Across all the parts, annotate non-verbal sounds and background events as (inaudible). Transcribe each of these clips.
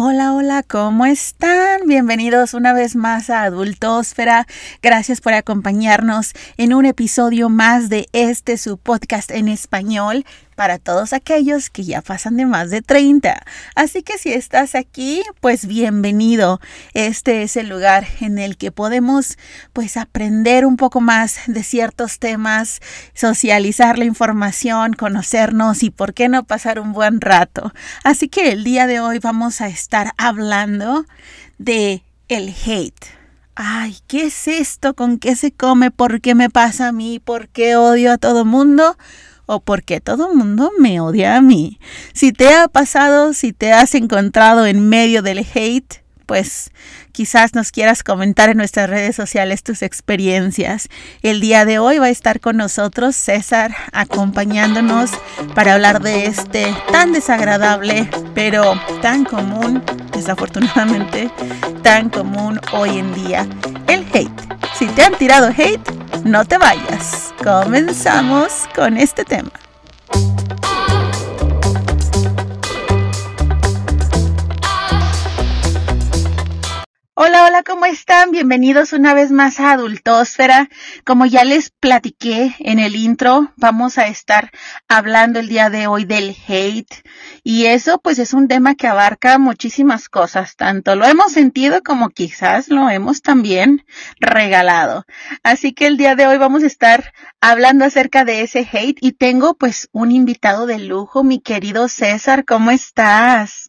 Hola, hola, ¿cómo están? Bienvenidos una vez más a Adultosfera. Gracias por acompañarnos en un episodio más de este su podcast en español para todos aquellos que ya pasan de más de 30. Así que si estás aquí, pues bienvenido. Este es el lugar en el que podemos pues aprender un poco más de ciertos temas, socializar la información, conocernos y por qué no pasar un buen rato. Así que el día de hoy vamos a estar hablando de el hate. Ay, ¿qué es esto? ¿Con qué se come? ¿Por qué me pasa a mí? ¿Por qué odio a todo mundo? O porque todo el mundo me odia a mí. Si te ha pasado, si te has encontrado en medio del hate, pues quizás nos quieras comentar en nuestras redes sociales tus experiencias. El día de hoy va a estar con nosotros César acompañándonos para hablar de este tan desagradable, pero tan común, desafortunadamente, tan común hoy en día, el hate. Si te han tirado hate, no te vayas. Comenzamos con este tema. Hola, hola, ¿cómo están? Bienvenidos una vez más a Adultósfera. Como ya les platiqué en el intro, vamos a estar hablando el día de hoy del hate. Y eso pues es un tema que abarca muchísimas cosas. Tanto lo hemos sentido como quizás lo hemos también regalado. Así que el día de hoy vamos a estar hablando acerca de ese hate y tengo pues un invitado de lujo, mi querido César. ¿Cómo estás?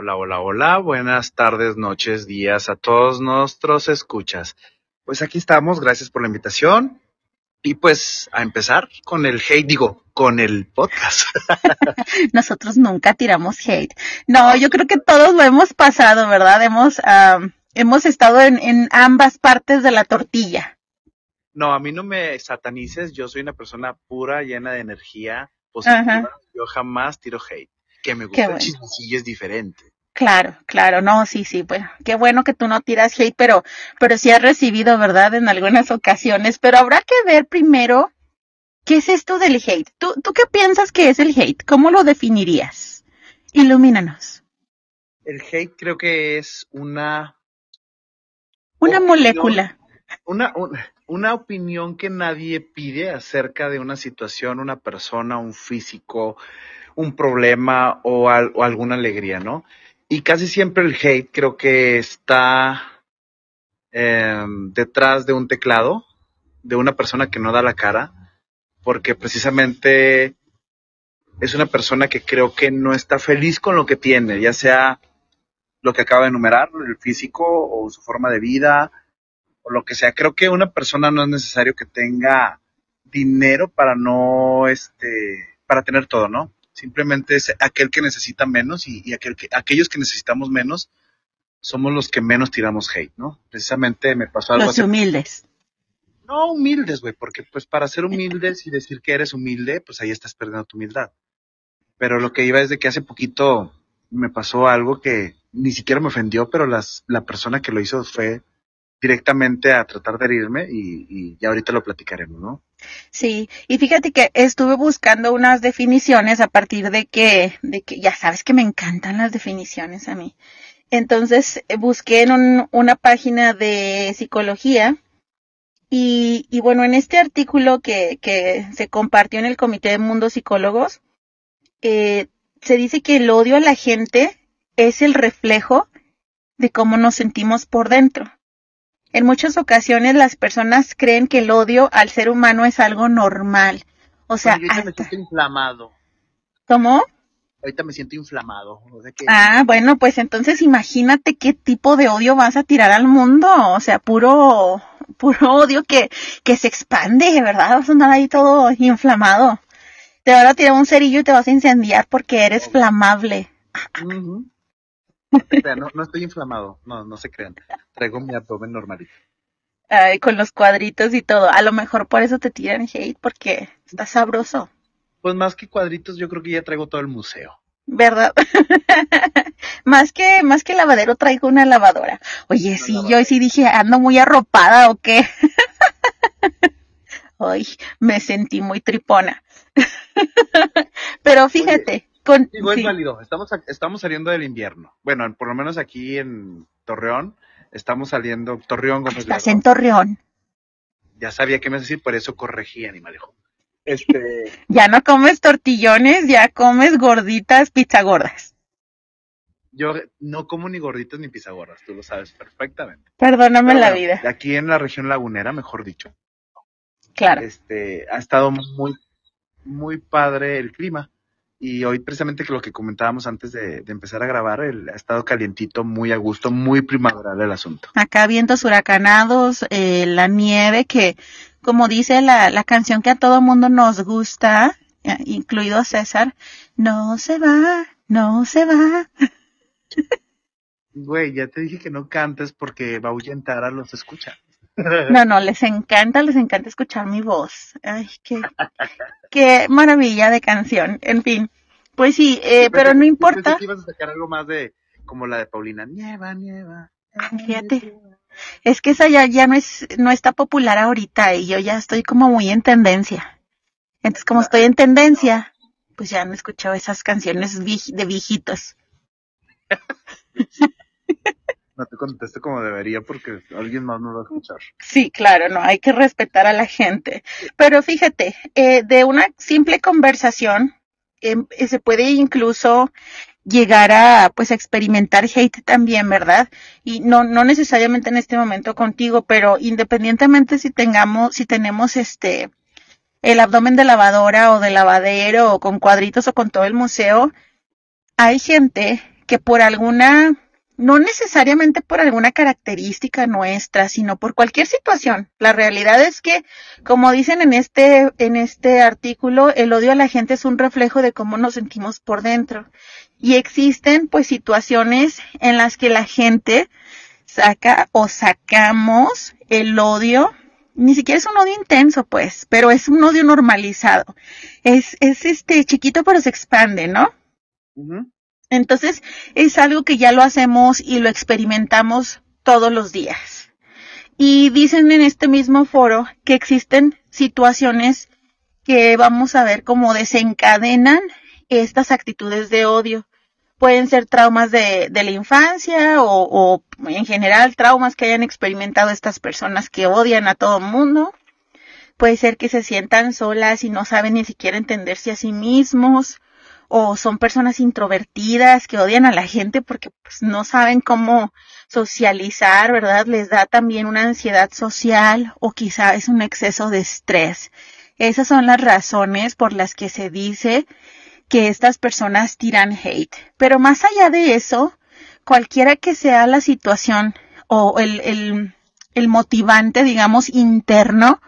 Hola, hola, hola, buenas tardes, noches, días a todos nuestros escuchas. Pues aquí estamos, gracias por la invitación. Y pues a empezar con el hate, digo, con el podcast. (laughs) Nosotros nunca tiramos hate. No, yo creo que todos lo hemos pasado, ¿verdad? Hemos, hemos estado en, en ambas partes de la tortilla. No, a mí no me satanices, yo soy una persona pura, llena de energía positiva. Yo jamás tiro hate que me gusta el es diferente. Claro, claro, no, sí, sí, pues qué bueno que tú no tiras hate, pero, pero sí has recibido, ¿verdad? En algunas ocasiones, pero habrá que ver primero qué es esto del hate. ¿Tú, tú qué piensas que es el hate? ¿Cómo lo definirías? Ilumínanos. El hate creo que es una... Una molécula. Una, una, una opinión que nadie pide acerca de una situación, una persona, un físico, un problema o, alguna alegría, ¿no? Y casi siempre el hate creo que está em, detrás de un teclado, de una persona que no da la cara, porque precisamente es una persona que creo que no está feliz con lo que tiene, ya sea lo que acaba de enumerar, el físico o su forma de vida o lo que sea. Creo que una persona no es necesario que tenga dinero para no, este, para tener todo, ¿no? Simplemente es aquel que necesita menos y, aquel que, aquellos que necesitamos menos somos los que menos tiramos hate, ¿no? Precisamente me pasó algo Los humildes. No humildes, güey, porque pues para ser humildes y decir que eres humilde, pues ahí estás perdiendo tu humildad. Pero lo que iba es de que hace poquito me pasó algo que ni siquiera me ofendió, pero las, la persona que lo hizo fue directamente a tratar de herirme y, ya ahorita lo platicaremos, ¿no? Sí, y fíjate que estuve buscando unas definiciones a partir de que, de que ya sabes que me encantan las definiciones a mí. Entonces eh, busqué en una página de psicología y, y bueno, en este artículo que, que se compartió en el Comité de Mundo Psicólogos, eh, se dice que el odio a la gente es el reflejo de cómo nos sentimos por dentro. En muchas ocasiones las personas creen que el odio al ser humano es algo normal. O sea, me siento inflamado. ¿Cómo? Ahorita me siento inflamado. Ah, bueno, pues entonces imagínate qué tipo de odio vas a tirar al mundo. O sea, puro, puro odio que, que se expande, ¿verdad? Vas a andar ahí todo inflamado. Te van a tirar un cerillo y te vas a incendiar porque eres flamable. No, no, estoy inflamado, no, no se crean. Traigo mi abdomen normalito. Ay, con los cuadritos y todo. A lo mejor por eso te tiran hate, porque está sabroso. Pues más que cuadritos, yo creo que ya traigo todo el museo. ¿Verdad? (laughs) más que, más que lavadero traigo una lavadora. Oye, sí, yo sí dije, ando muy arropada o qué. (laughs) Ay, me sentí muy tripona. (laughs) Pero fíjate, con... Digo, es válido. Estamos, estamos saliendo del invierno. Bueno, por lo menos aquí en Torreón, estamos saliendo. Torreón, Gómez Estás en Torreón. Ya sabía qué me ibas a decir, por eso corregí, animalejo. Este, Ya no comes tortillones, ya comes gorditas, pizza gordas. yo no como ni gorditas ni pizagorras, tú lo sabes perfectamente. Perdóname Pero la vida. Aquí en la región lagunera, mejor dicho, Claro. este, ha estado muy, muy padre el clima. Y hoy precisamente que lo que comentábamos antes de, de empezar a grabar, el, ha estado calientito, muy a gusto, muy primaveral el asunto. Acá vientos huracanados, eh, la nieve que, como dice la, la canción que a todo mundo nos gusta, eh, incluido César, no se va, no se va. (laughs) Güey, ya te dije que no cantes porque va a ahuyentar a los escucha. (laughs) No, no, les encanta, les encanta escuchar mi voz. Ay, qué, qué maravilla de canción. En fin, pues sí, eh, pero no importa. Que ibas a sacar algo más de, como la de Paulina, nieva, nieva. Fíjate. Es que esa ya, ya no es, no está popular ahorita y yo ya estoy como muy en tendencia. Entonces, como estoy en tendencia, pues ya no he escuchado esas canciones de viejitos. (laughs) No te contesto como debería porque alguien más no va a escuchar. Sí, claro, no, hay que respetar a la gente. Pero fíjate, eh, de una simple conversación em, eh, se puede incluso llegar a pues experimentar hate también, ¿verdad? Y no no necesariamente en este momento contigo, pero independientemente si tengamos si tenemos este el abdomen de lavadora o de lavadero o con cuadritos o con todo el museo, hay gente que por alguna no necesariamente por alguna característica nuestra, sino por cualquier situación. La realidad es que, como dicen en este, en este artículo, el odio a la gente es un reflejo de cómo nos sentimos por dentro. Y existen, pues, situaciones en las que la gente saca o sacamos el odio. Ni siquiera es un odio intenso, pues, pero es un odio normalizado. Es, es este chiquito, pero se expande, ¿no? Entonces, es algo que ya lo hacemos y lo experimentamos todos los días. Y dicen en este mismo foro que existen situaciones que vamos a ver cómo desencadenan estas actitudes de odio. Pueden ser traumas de, de la infancia o, o en general traumas que hayan experimentado estas personas que odian a todo el mundo. Puede ser que se sientan solas y no saben ni siquiera entenderse a sí mismos o son personas introvertidas que odian a la gente porque pues, no saben cómo socializar, ¿verdad? Les da también una ansiedad social o quizá es un exceso de estrés. Esas son las razones por las que se dice que estas personas tiran hate. Pero más allá de eso, cualquiera que sea la situación o el, el, el motivante, digamos, interno,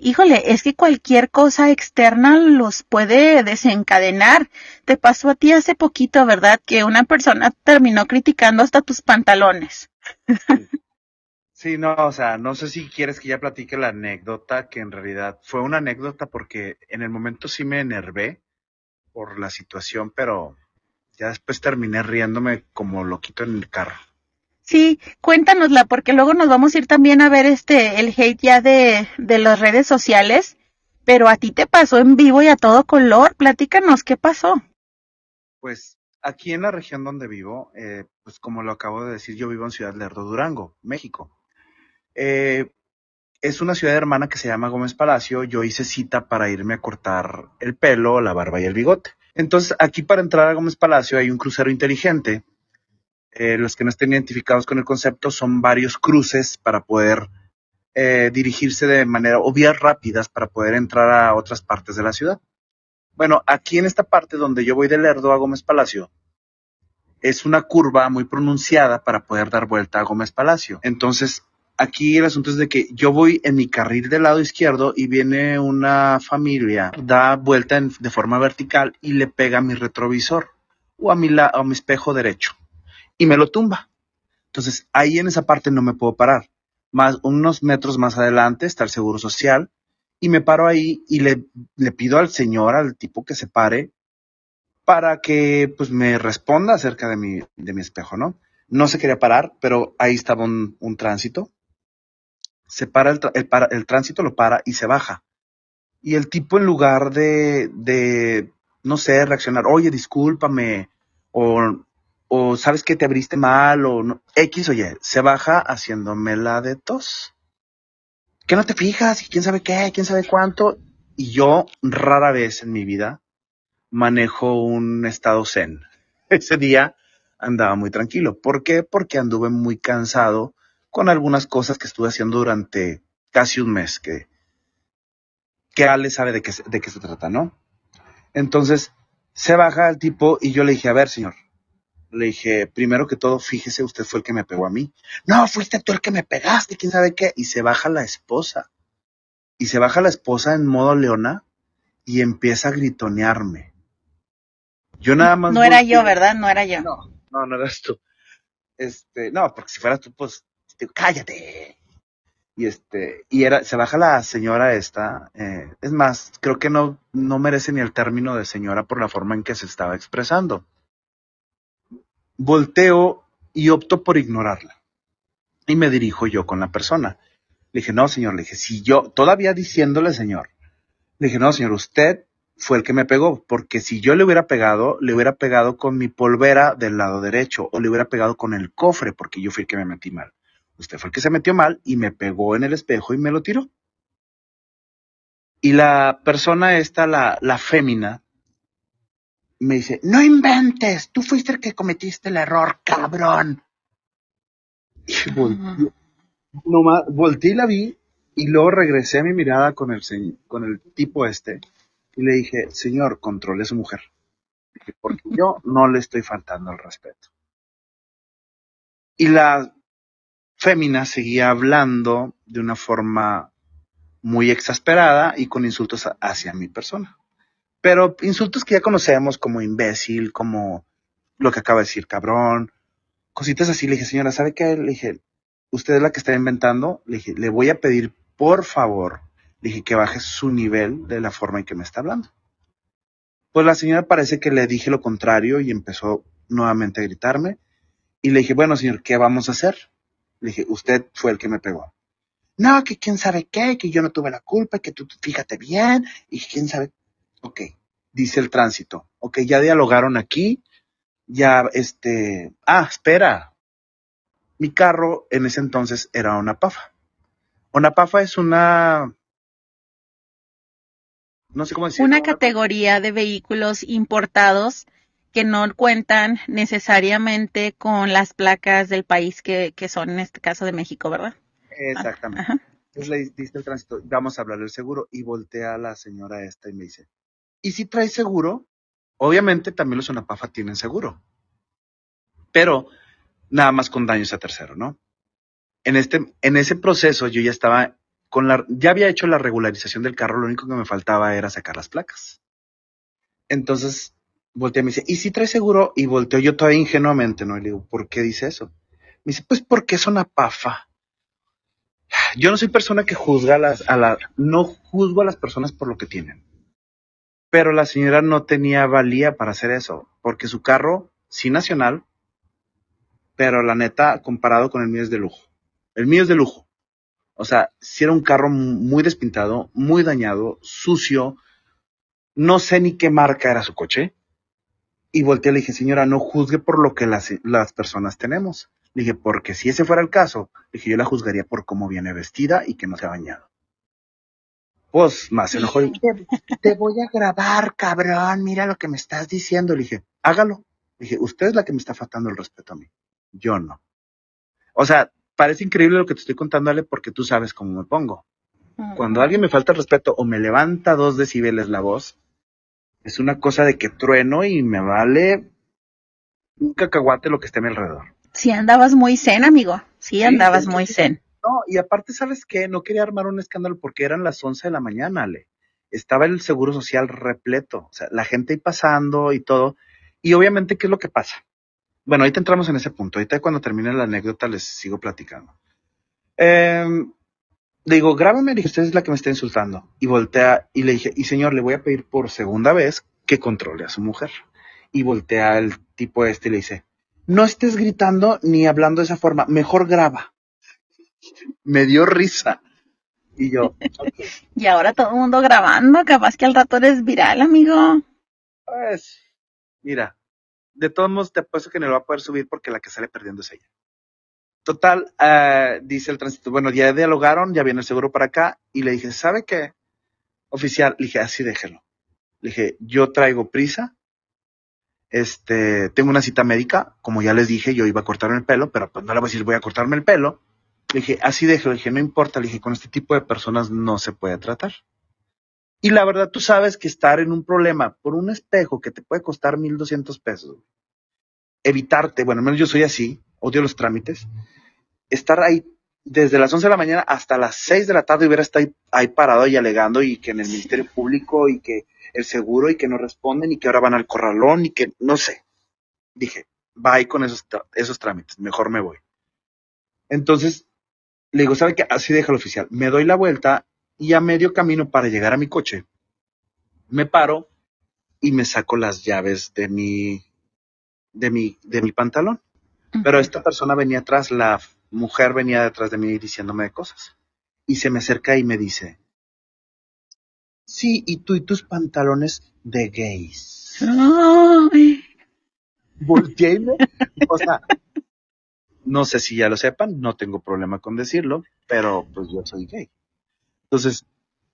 híjole, es que cualquier cosa externa los puede desencadenar. Te pasó a ti hace poquito, ¿verdad? Que una persona terminó criticando hasta tus pantalones. Sí, no, o sea, no sé si quieres que ya platique la anécdota, que en realidad fue una anécdota porque en el momento sí me enervé por la situación, pero ya después terminé riéndome como loquito en el carro. Sí, cuéntanosla, porque luego nos vamos a ir también a ver este, el hate ya de, de las redes sociales, pero a ti te pasó en vivo y a todo color. Platícanos qué pasó. Pues aquí en la región donde vivo, eh, pues como lo acabo de decir, yo vivo en Ciudad Lerdo, Durango, México. Eh, es una ciudad hermana que se llama Gómez Palacio. Yo hice cita para irme a cortar el pelo, la barba y el bigote. Entonces, aquí para entrar a Gómez Palacio hay un crucero inteligente. Eh, los que no estén identificados con el concepto son varios cruces para poder eh, dirigirse de manera o vías rápidas para poder entrar a otras partes de la ciudad. Bueno, aquí en esta parte donde yo voy de Lerdo a Gómez Palacio, es una curva muy pronunciada para poder dar vuelta a Gómez Palacio. Entonces, aquí el asunto es de que yo voy en mi carril del lado izquierdo y viene una familia, da vuelta de forma vertical y le pega a mi retrovisor o a a mi espejo derecho y me lo tumba. Entonces, ahí en esa parte no me puedo parar. Más unos metros más adelante está el Seguro Social y me paro ahí y le, le pido al señor, al tipo que se pare, para que pues me responda acerca de mi, de mi espejo, ¿no? No se quería parar, pero ahí estaba un, un tránsito. Se para el, el, para- el tránsito, lo para y se baja. Y el tipo en lugar de, de no sé, reaccionar, oye, discúlpame, o, o sabes que te abriste mal, o no, X o Y, se baja haciéndome la de tos. ¿Qué no te fijas? ¿Y quién sabe qué? ¿Quién sabe cuánto? Y yo rara vez en mi vida manejo un estado zen. (laughs) Ese día andaba muy tranquilo. ¿Por qué? Porque anduve muy cansado con algunas cosas que estuve haciendo durante casi un mes, que, que Ale sabe de qué, de qué se trata, ¿no? Entonces, se baja el tipo y yo le dije, a ver, señor, le dije, primero que todo, fíjese, usted fue el que me pegó a mí. No, fuiste tú el que me pegaste, quién sabe qué. Y se baja la esposa. Y se baja la esposa en modo leona y empieza a gritonearme. Yo nada más. No era yo, ¿verdad? No era yo. No, no, no eras tú. Este, no, porque si fueras tú, pues, cállate. Y este, y era, se baja la señora esta, eh, es más, creo que no, no merece ni el término de señora por la forma en que se estaba expresando. Volteo y opto por ignorarla. Y me dirijo yo con la persona. Le dije, no, señor, le dije, si yo, todavía diciéndole, señor, le dije, no, señor, usted fue el que me pegó, porque si yo le hubiera pegado, le hubiera pegado con mi polvera del lado derecho, o le hubiera pegado con el cofre, porque yo fui el que me metí mal. Usted fue el que se metió mal y me pegó en el espejo y me lo tiró. Y la persona esta, la, la fémina, me dice, no inventes, tú fuiste el que cometiste el error, cabrón. Y volteé, volteé y la vi y luego regresé a mi mirada con el, con el tipo este y le dije, señor, controle a su mujer. Porque yo no le estoy faltando el respeto. Y la fémina seguía hablando de una forma muy exasperada y con insultos hacia mi persona. Pero insultos que ya conocemos como imbécil, como lo que acaba de decir, cabrón, cositas así. Le dije, señora, ¿sabe qué? Le dije, usted es la que está inventando. Le dije, le voy a pedir, por favor, le dije que baje su nivel de la forma en que me está hablando. Pues la señora parece que le dije lo contrario y empezó nuevamente a gritarme. Y le dije, bueno, señor, ¿qué vamos a hacer? Le dije, usted fue el que me pegó. No, que quién sabe qué, que yo no tuve la culpa, que tú fíjate bien, y quién sabe. Ok, dice el tránsito. Ok, ya dialogaron aquí, ya este. Ah, espera. Mi carro en ese entonces era una pafa. Una pafa es una no sé cómo decirlo. Una categoría de vehículos importados que no cuentan necesariamente con las placas del país que, que son, en este caso, de México, ¿verdad? Exactamente. Entonces le diste el tránsito, vamos a hablar del seguro, y voltea a la señora esta y me dice, ¿y si trae seguro? Obviamente también los Sonapafa tienen seguro, pero nada más con daños a tercero, ¿no? En, este, en ese proceso yo ya estaba con la, ya había hecho la regularización del carro, lo único que me faltaba era sacar las placas. Entonces, volteé y me dice, ¿y si trae seguro? Y volteo yo todavía ingenuamente, ¿no? Y le digo, ¿por qué dice eso? Me dice, pues porque es una pafa. Yo no soy persona que juzga a las, a la, no juzgo a las personas por lo que tienen. Pero la señora no tenía valía para hacer eso, porque su carro, sí nacional, pero la neta, comparado con el mío es de lujo. El mío es de lujo. O sea, si era un carro muy despintado, muy dañado, sucio. No sé ni qué marca era su coche. Y volteé y le dije, señora, no juzgue por lo que las, las personas tenemos. Le dije, porque si ese fuera el caso, le dije, yo la juzgaría por cómo viene vestida y que no se ha bañado. Pues más enojó. (laughs) Te, te voy a grabar, cabrón. Mira lo que me estás diciendo. Le dije, hágalo. Le dije, usted es la que me está faltando el respeto a mí. Yo no. O sea, parece increíble lo que te estoy contándole porque tú sabes cómo me pongo. Cuando alguien me falta el respeto o me levanta dos decibeles la voz, es una cosa de que trueno y me vale un cacahuate lo que esté a mi alrededor. Sí andabas muy zen, amigo. Sí, andabas muy zen. No, y aparte, ¿sabes qué? No quería armar un escándalo porque eran las 11 de la mañana, Ale. Estaba el seguro social repleto, o sea, la gente ahí pasando y todo. Y obviamente, ¿qué es lo que pasa? Bueno, ahorita entramos en ese punto. Ahorita cuando termine la anécdota les sigo platicando. Eh, le digo, grábame, le dije, usted es la que me está insultando. Y voltea y le dije, y señor, le voy a pedir por segunda vez que controle a su mujer. Y voltea el tipo este y le dice, no estés gritando ni hablando de esa forma, mejor graba. Me dio risa. Y yo, (laughs) y ahora todo el mundo grabando, capaz que al rato eres viral, amigo. Pues, mira, de todos modos te apuesto que no lo va a poder subir porque la que sale perdiendo es ella. Total, uh, dice el tránsito, bueno, ya dialogaron, ya viene el seguro para acá, y le dije, ¿sabe qué? Oficial, le dije, así déjelo. Le dije, yo traigo prisa, este, tengo una cita médica, como ya les dije, yo iba a cortarme el pelo, pero pues no le voy a decir voy a cortarme el pelo. Le dije, así déjelo, le dije, no importa, le dije, con este tipo de personas no se puede tratar. Y la verdad, tú sabes que estar en un problema por un espejo que te puede costar mil doscientos pesos, evitarte, bueno, al menos yo soy así, odio los trámites, estar ahí desde las 11 de la mañana hasta las 6 de la tarde hubiera estado ahí, ahí, parado y alegando y que en el Ministerio Público y que el seguro y que no responden y que ahora van al corralón y que no sé. Dije, bye con esos, esos trámites, mejor me voy. Entonces, le digo, ¿sabe qué? Así deja el oficial. Me doy la vuelta y a medio camino para llegar a mi coche, me paro y me saco las llaves de mi, de mi, de mi pantalón. Pero esta persona venía atrás, la mujer venía detrás de mí diciéndome cosas. Y se me acerca y me dice, sí, y tú y tus pantalones de gays. Ay. Volteé o sea, no sé si ya lo sepan, no tengo problema con decirlo, pero pues yo soy gay. Entonces,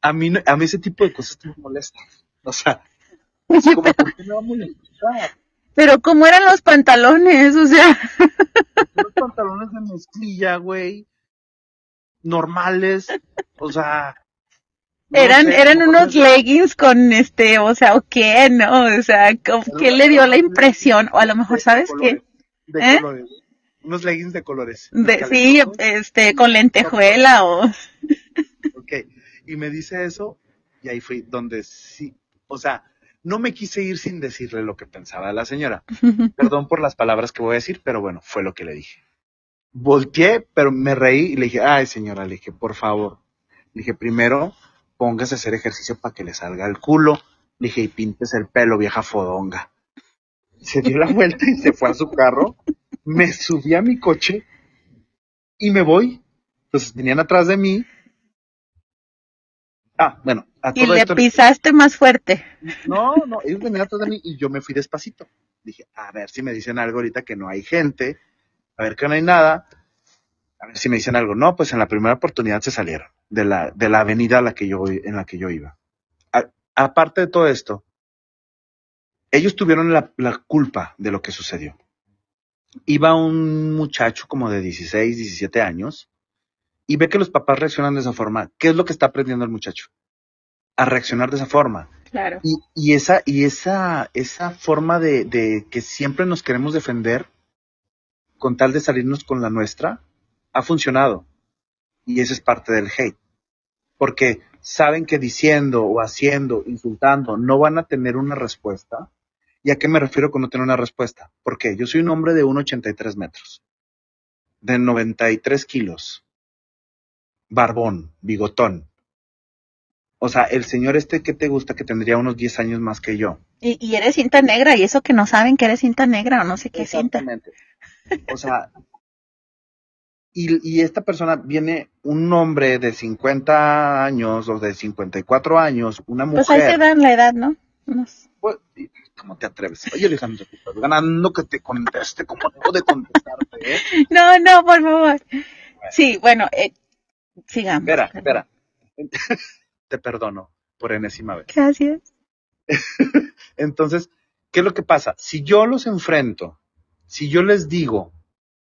a mí, a mí ese tipo de cosas me molestan. O sea, Oye, como, pero, ¿por qué me va a molestar? pero ¿cómo eran los pantalones? O sea, Unos pantalones de mezclilla, güey, normales, o sea... no eran, sé, eran unos leggings con este, o sea, ¿o qué? ¿No? O sea, ¿cómo- ¿qué le dio la impresión? O a lo mejor, ¿sabes qué? De ¿Eh? colores. Unos leggings de colores. De, sí, este, con lentejuela o... Ok, y me dice eso, y ahí fui donde sí, o sea, no me quise ir sin decirle lo que pensaba la señora. (laughs) Perdón por las palabras que voy a decir, pero bueno, fue lo que le dije. Volteé, pero me reí y le dije, ay señora, le dije, por favor. Le dije, primero, póngase a hacer ejercicio para que le salga el culo. Le dije, y píntese el pelo, vieja fodonga. Se dio la (laughs) vuelta y se fue a su carro. Me subí a mi coche y me voy. Entonces venían atrás de mí. Ah, bueno, a Y todo le esto. pisaste más fuerte. No, no, ellos venían atrás de mí y yo me fui despacito. Dije, a ver si me dicen algo ahorita que no hay gente, a ver que no hay nada, a ver si me dicen algo. No, pues en la primera oportunidad se salieron de la, de la avenida a la que yo, en la que yo iba. A- aparte de todo esto, ellos tuvieron la, la culpa de lo que sucedió. Iba un muchacho como de 16, 17 años y ve que los papás reaccionan de esa forma. ¿Qué es lo que está aprendiendo el muchacho? A reaccionar de esa forma. Claro. Y, y esa, y esa, esa forma de, de que siempre nos queremos defender con tal de salirnos con la nuestra, ha funcionado. Y eso es parte del hate. Porque saben que diciendo o haciendo, insultando, no van a tener una respuesta. ¿Y a qué me refiero con no tener una respuesta? Porque yo soy un hombre de 1,83 metros, de 93 kilos, barbón, bigotón. O sea, el señor este que te gusta que tendría unos 10 años más que yo. Y, y eres cinta negra, y eso que no saben que eres cinta negra o no sé qué cinta. Exactamente. O sea, y, y esta persona viene un hombre de 50 años o de 54 años, una mujer. Pues ahí te dan la edad, ¿no? ¿Cómo te atreves? Oye, Alejandro, ganando que te conteste como debo de contestarte, ¿eh? (laughs) No, no, por favor. Sí, bueno, eh, sigamos. Espera, espera. (laughs) te perdono por enésima vez. Gracias. (laughs) Entonces, ¿qué es lo que pasa? Si yo los enfrento, si yo les digo,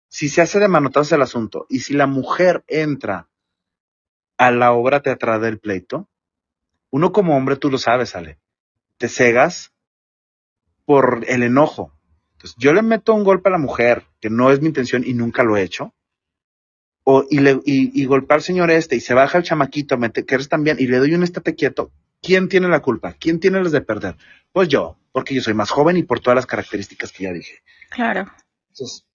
si se hace de manotazos el asunto y si la mujer entra a la obra teatral del pleito, uno como hombre, tú lo sabes, Ale, te cegas por el enojo. Entonces, yo le meto un golpe a la mujer, que no es mi intención y nunca lo he hecho, o, y, le, y, y golpea al señor este y se baja el chamaquito, me te, que eres también, y le doy un estate quieto. ¿Quién tiene la culpa? ¿Quién tiene las de perder? Pues yo, porque yo soy más joven y por todas las características que ya dije. Claro. Entonces,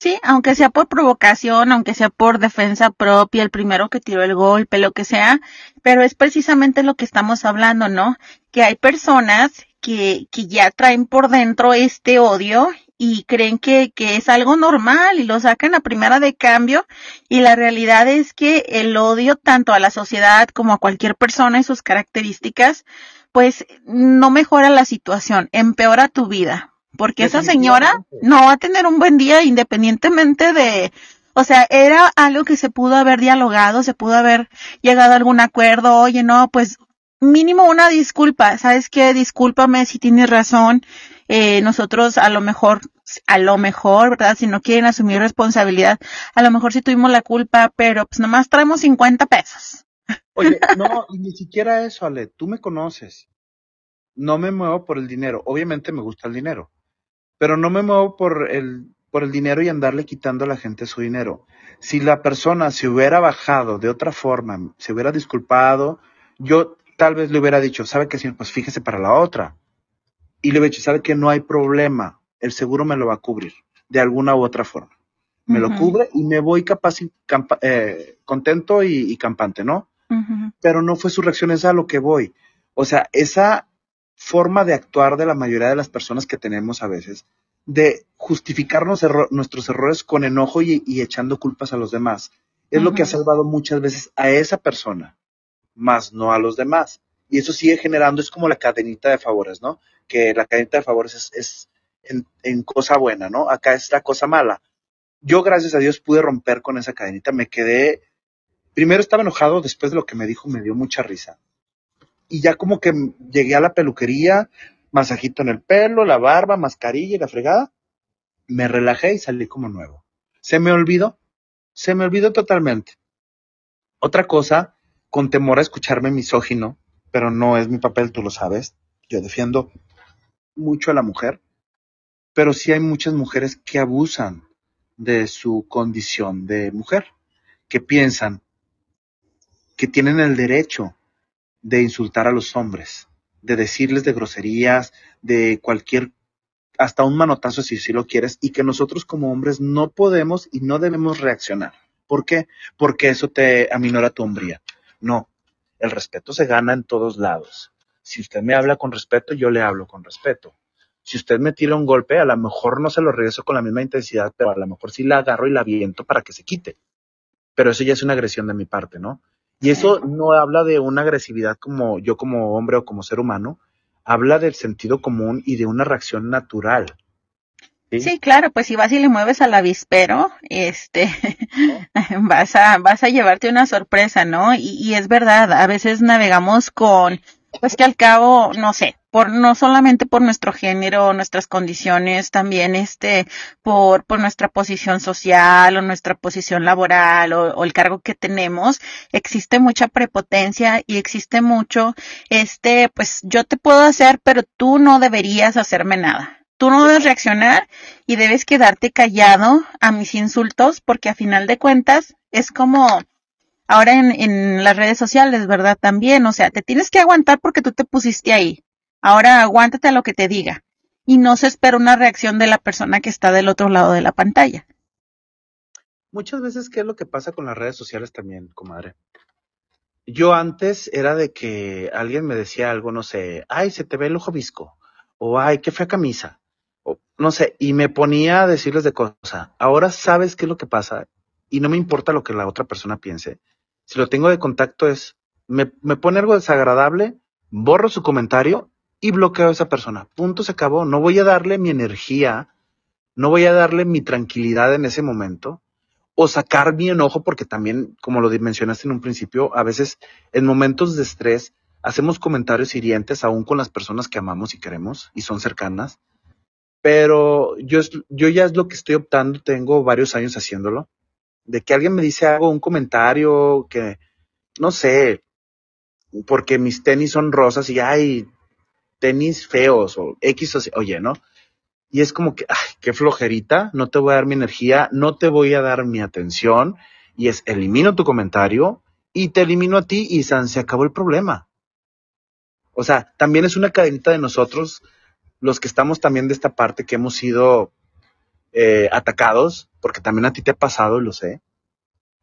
Sí, aunque sea por provocación, aunque sea por defensa propia, el primero que tiró el golpe, lo que sea, pero es precisamente lo que estamos hablando, ¿no? Que hay personas que, que ya traen por dentro este odio y creen que, que es algo normal y lo sacan a primera de cambio y la realidad es que el odio tanto a la sociedad como a cualquier persona y sus características pues no mejora la situación, empeora tu vida. Porque esa señora no va a tener un buen día independientemente de, o sea, era algo que se pudo haber dialogado, se pudo haber llegado a algún acuerdo, oye, no, pues mínimo una disculpa, ¿sabes qué? Discúlpame si tienes razón. Eh, nosotros a lo mejor, a lo mejor, ¿verdad? Si no quieren asumir responsabilidad, a lo mejor sí tuvimos la culpa, pero pues nomás traemos 50 pesos. Oye, (laughs) no, ni siquiera eso, Ale, tú me conoces. No me muevo por el dinero. Obviamente me gusta el dinero, pero no me muevo por el, por el dinero y andarle quitando a la gente su dinero. Si la persona se hubiera bajado de otra forma, se hubiera disculpado, yo tal vez le hubiera dicho, ¿sabe qué, señor? Pues fíjese para la otra. Y le hubiera dicho, ¿sabe que No hay problema. El seguro me lo va a cubrir de alguna u otra forma. Me lo cubre y me voy capaz, eh, contento y, campante, ¿no? Pero no fue su reacción, esa a lo que voy. O sea, esa forma de actuar de la mayoría de las personas que tenemos a veces, de justificarnos nuestros errores con enojo y, echando culpas a los demás, es lo que ha salvado muchas veces a esa persona más no a los demás. Y eso sigue generando, es como la cadenita de favores, ¿no? Que la cadenita de favores es, en, cosa buena, ¿no? Acá es la cosa mala. Yo, gracias a Dios, pude romper con esa cadenita. Me quedé, primero estaba enojado, después de lo que me dijo me dio mucha risa. Y ya como que llegué a la peluquería, masajito en el pelo, la barba, mascarilla y la fregada. Me relajé y salí como nuevo. Se me olvidó, se me olvidó totalmente. Otra cosa con temor a escucharme misógino, pero no es mi papel, tú lo sabes. Yo defiendo mucho a la mujer, pero sí hay muchas mujeres que abusan de su condición de mujer, que piensan que tienen el derecho de insultar a los hombres, de decirles de groserías, de cualquier, hasta un manotazo si, lo quieres, y que nosotros como hombres no podemos y no debemos reaccionar. ¿Por qué? Porque eso te aminora tu hombría. No, el respeto se gana en todos lados. Si usted me habla con respeto, yo le hablo con respeto. Si usted me tira un golpe, a lo mejor no se lo regreso con la misma intensidad, pero a lo mejor sí la agarro y la viento para que se quite. Pero eso ya es una agresión de mi parte, ¿no? Y eso no habla de una agresividad como yo como hombre o como ser humano, habla del sentido común y de una reacción natural. ¿Sí? claro, pues si vas y le mueves al avispero, este, (laughs) vas a, vas a llevarte una sorpresa, ¿no? Y, y, es verdad, a veces navegamos con, pues que al cabo, no sé, por, no solamente por nuestro género, nuestras condiciones, también este, por, por nuestra posición social o nuestra posición laboral o, o el cargo que tenemos, existe mucha prepotencia y existe mucho, este, pues yo te puedo hacer, pero tú no deberías hacerme nada Tú no debes reaccionar y debes quedarte callado a mis insultos porque a final de cuentas es como ahora en, en las redes sociales, ¿verdad? También, o sea, te tienes que aguantar porque tú te pusiste ahí. Ahora aguántate a lo que te diga. Y no se espera una reacción de la persona que está del otro lado de la pantalla. Muchas veces, ¿qué es lo que pasa con las redes sociales también, comadre? Yo antes era de que alguien me decía algo, no sé, ay, se te ve el ojo visco, o ay, qué fea camisa, no sé, y me ponía a decirles de cosas. Ahora sabes qué es lo que pasa y no me importa lo que la otra persona piense. Si lo tengo de contacto es, me, me pone algo desagradable, borro su comentario y bloqueo a esa persona. Punto, se acabó. No voy a darle mi energía, no voy a darle mi tranquilidad en ese momento o sacar mi enojo porque también, como lo mencionaste en un principio, a veces en momentos de estrés hacemos comentarios hirientes aún con las personas que amamos y queremos y son cercanas pero yo, yo ya es lo que estoy optando, tengo varios años haciéndolo, de que alguien me dice algo, un comentario que, no sé, porque mis tenis son rosas y hay tenis feos o X o oye, ¿no? Y es como que, ay, qué flojerita, no te voy a dar mi energía, no te voy a dar mi atención, y es elimino tu comentario y te elimino a ti y se acabó el problema. O sea, también es una cadenita de nosotros los que estamos también de esta parte que hemos sido eh, atacados, porque también a ti te ha pasado, lo sé,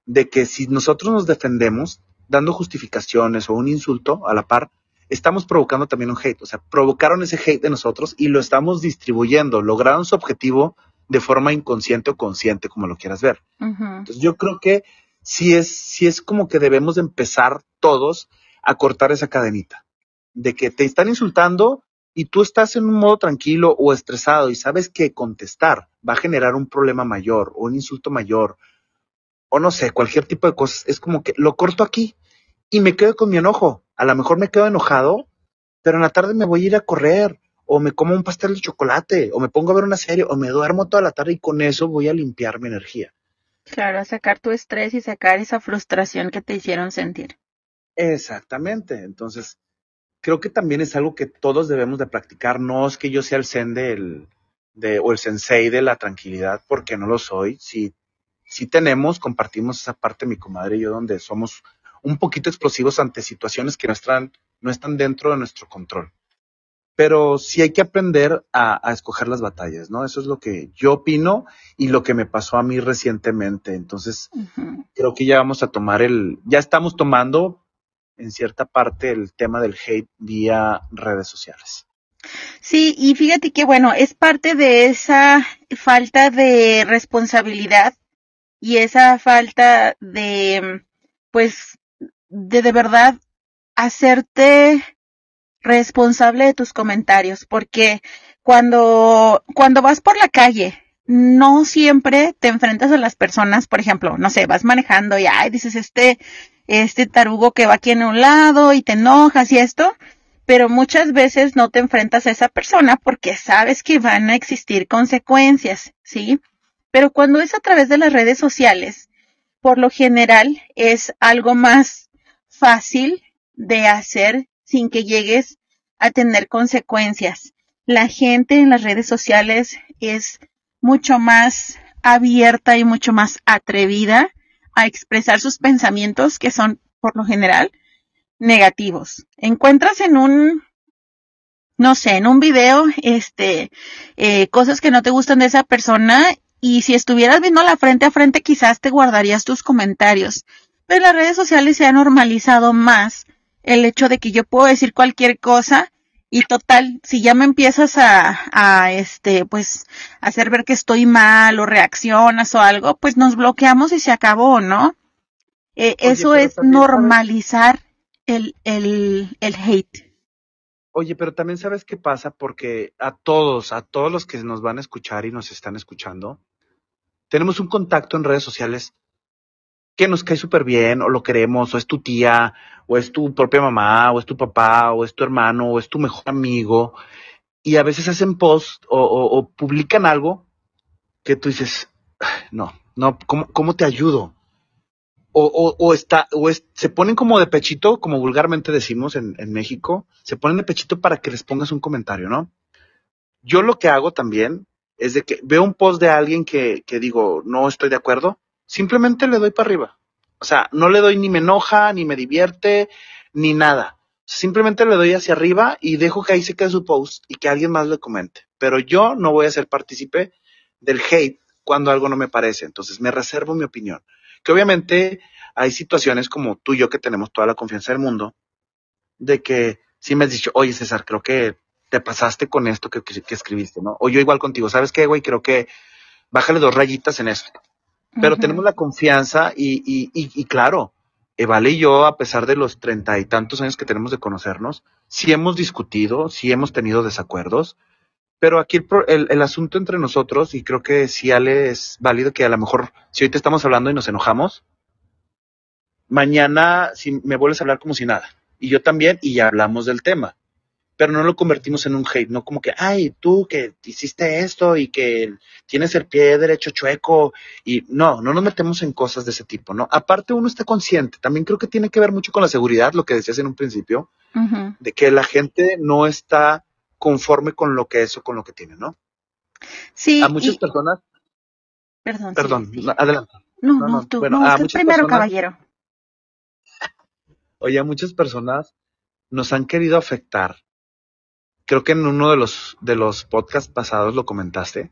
de que si nosotros nos defendemos dando justificaciones o un insulto a la par, estamos provocando también un hate. O sea, provocaron ese hate de nosotros y lo estamos distribuyendo. Lograron su objetivo de forma inconsciente o consciente, como lo quieras ver. Entonces yo creo que sí es, sí es como que debemos empezar todos a cortar esa cadenita de que te están insultando y tú estás en un modo tranquilo o estresado y sabes que contestar va a generar un problema mayor o un insulto mayor o no sé, cualquier tipo de cosas, es como que lo corto aquí y me quedo con mi enojo. A lo mejor me quedo enojado, pero en la tarde me voy a ir a correr o me como un pastel de chocolate o me pongo a ver una serie o me duermo toda la tarde y con eso voy a limpiar mi energía. Claro, a sacar tu estrés y sacar esa frustración que te hicieron sentir. Exactamente. Entonces, creo que también es algo que todos debemos de practicar. No es que yo sea el zen del, de, o el sensei de la tranquilidad, porque no lo soy. Si, si tenemos, compartimos esa parte, mi comadre y yo, donde somos un poquito explosivos ante situaciones que no están, no están dentro de nuestro control. Pero sí hay que aprender a, a escoger las batallas, ¿no? Eso es lo que yo opino y lo que me pasó a mí recientemente. Entonces, creo que ya vamos a tomar el, ya estamos tomando en cierta parte el tema del hate vía redes sociales. Sí, y fíjate que bueno, es parte de esa falta de responsabilidad y esa falta de, pues, de de verdad hacerte responsable de tus comentarios, porque cuando, cuando vas por la calle, no siempre te enfrentas a las personas, por ejemplo, no sé, vas manejando y ay, dices este, este tarugo que va aquí en un lado y te enojas y esto, pero muchas veces no te enfrentas a esa persona porque sabes que van a existir consecuencias, ¿sí? Pero cuando es a través de las redes sociales, por lo general es algo más fácil de hacer sin que llegues a tener consecuencias. La gente en las redes sociales es mucho más abierta y mucho más atrevida a expresar sus pensamientos que son, por lo general, negativos. Encuentras en un, no sé, en un video, este, eh, cosas que no te gustan de esa persona y si estuvieras viéndola frente a frente quizás te guardarías tus comentarios. Pero en las redes sociales se ha normalizado más el hecho de que yo puedo decir cualquier cosa y total, si ya me empiezas a, a este, pues, hacer ver que estoy mal o reaccionas o algo, pues nos bloqueamos y se acabó, ¿no? Eh, Oye, eso es normalizar el, el, el hate. Oye, pero también sabes qué pasa porque a todos, a todos los que nos van a escuchar y nos están escuchando, tenemos un contacto en redes sociales que nos cae súper bien o lo queremos, o es tu tía, o es tu propia mamá, o es tu papá, o es tu hermano, o es tu mejor amigo, y a veces hacen post o, publican algo que tú dices, "Ay, no, no, ¿cómo, cómo te ayudo? O, o, o está, o es, se ponen como de pechito, como vulgarmente decimos en, en México, se ponen de pechito para que les pongas un comentario, ¿no? Yo lo que hago también es de que veo un post de alguien que, que digo, no estoy de acuerdo, simplemente le doy para arriba. O sea, no le doy ni me enoja, ni me divierte, ni nada. Simplemente le doy hacia arriba y dejo que ahí se quede su post y que alguien más le comente. Pero yo no voy a ser partícipe del hate cuando algo no me parece. Entonces me reservo mi opinión. Que obviamente hay situaciones como tú y yo que tenemos toda la confianza del mundo, de que si me has dicho, oye César, creo que te pasaste con esto que, escribiste, ¿no? O yo igual contigo, ¿sabes qué, güey? Creo que bájale dos rayitas en eso. Pero tenemos la confianza y, y, y, y claro, Evale y yo, a pesar de los treinta y tantos años que tenemos de conocernos, sí hemos discutido, sí hemos tenido desacuerdos, pero aquí el, el, el asunto entre nosotros, y creo que sí, Ale, es válido que a lo mejor, si hoy te estamos hablando y nos enojamos, mañana si me vuelves a hablar como si nada. Y yo también, y ya hablamos del tema. Pero no lo convertimos en un hate, no como que, ay, tú que hiciste esto y que tienes el pie derecho chueco. Y no, no nos metemos en cosas de ese tipo, ¿no? Aparte, uno está consciente. También creo que tiene que ver mucho con la seguridad, lo que decías en un principio, de que la gente no está conforme con lo que es o con lo que tiene, ¿no? Sí, A muchas y, personas, perdón, perdón, sí. adelante. No, No, tú, bueno, no, a muchas primero, personas, caballero. (laughs) oye, a muchas personas nos han querido afectar. Creo que en uno de los, de los podcasts pasados lo comentaste,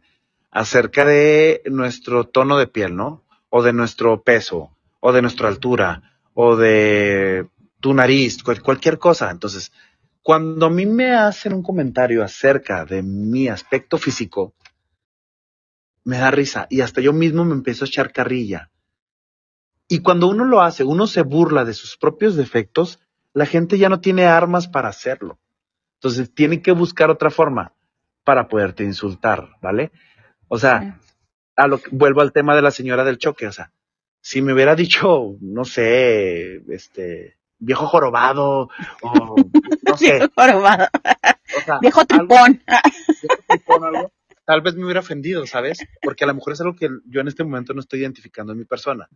acerca de nuestro tono de piel, ¿no? O de nuestro peso, o de nuestra altura, o de tu nariz, cual- cualquier cosa. Entonces, cuando a mí me hacen un comentario acerca de mi aspecto físico, me da risa y hasta yo mismo me empiezo a echar carrilla. Y cuando uno lo hace, uno se burla de sus propios defectos, la gente ya no tiene armas para hacerlo. Entonces tiene que buscar otra forma para poderte insultar, ¿vale? O sea, a lo vuelvo al tema de la señora del choque, o sea, si me hubiera dicho, no sé, este, viejo jorobado, o (laughs) no sé. viejo jorobado. O sea, viejo tripón. (laughs) viejo tripón algo, tal vez me hubiera ofendido, ¿sabes? Porque a lo mejor es algo que yo en este momento no estoy identificando en mi persona.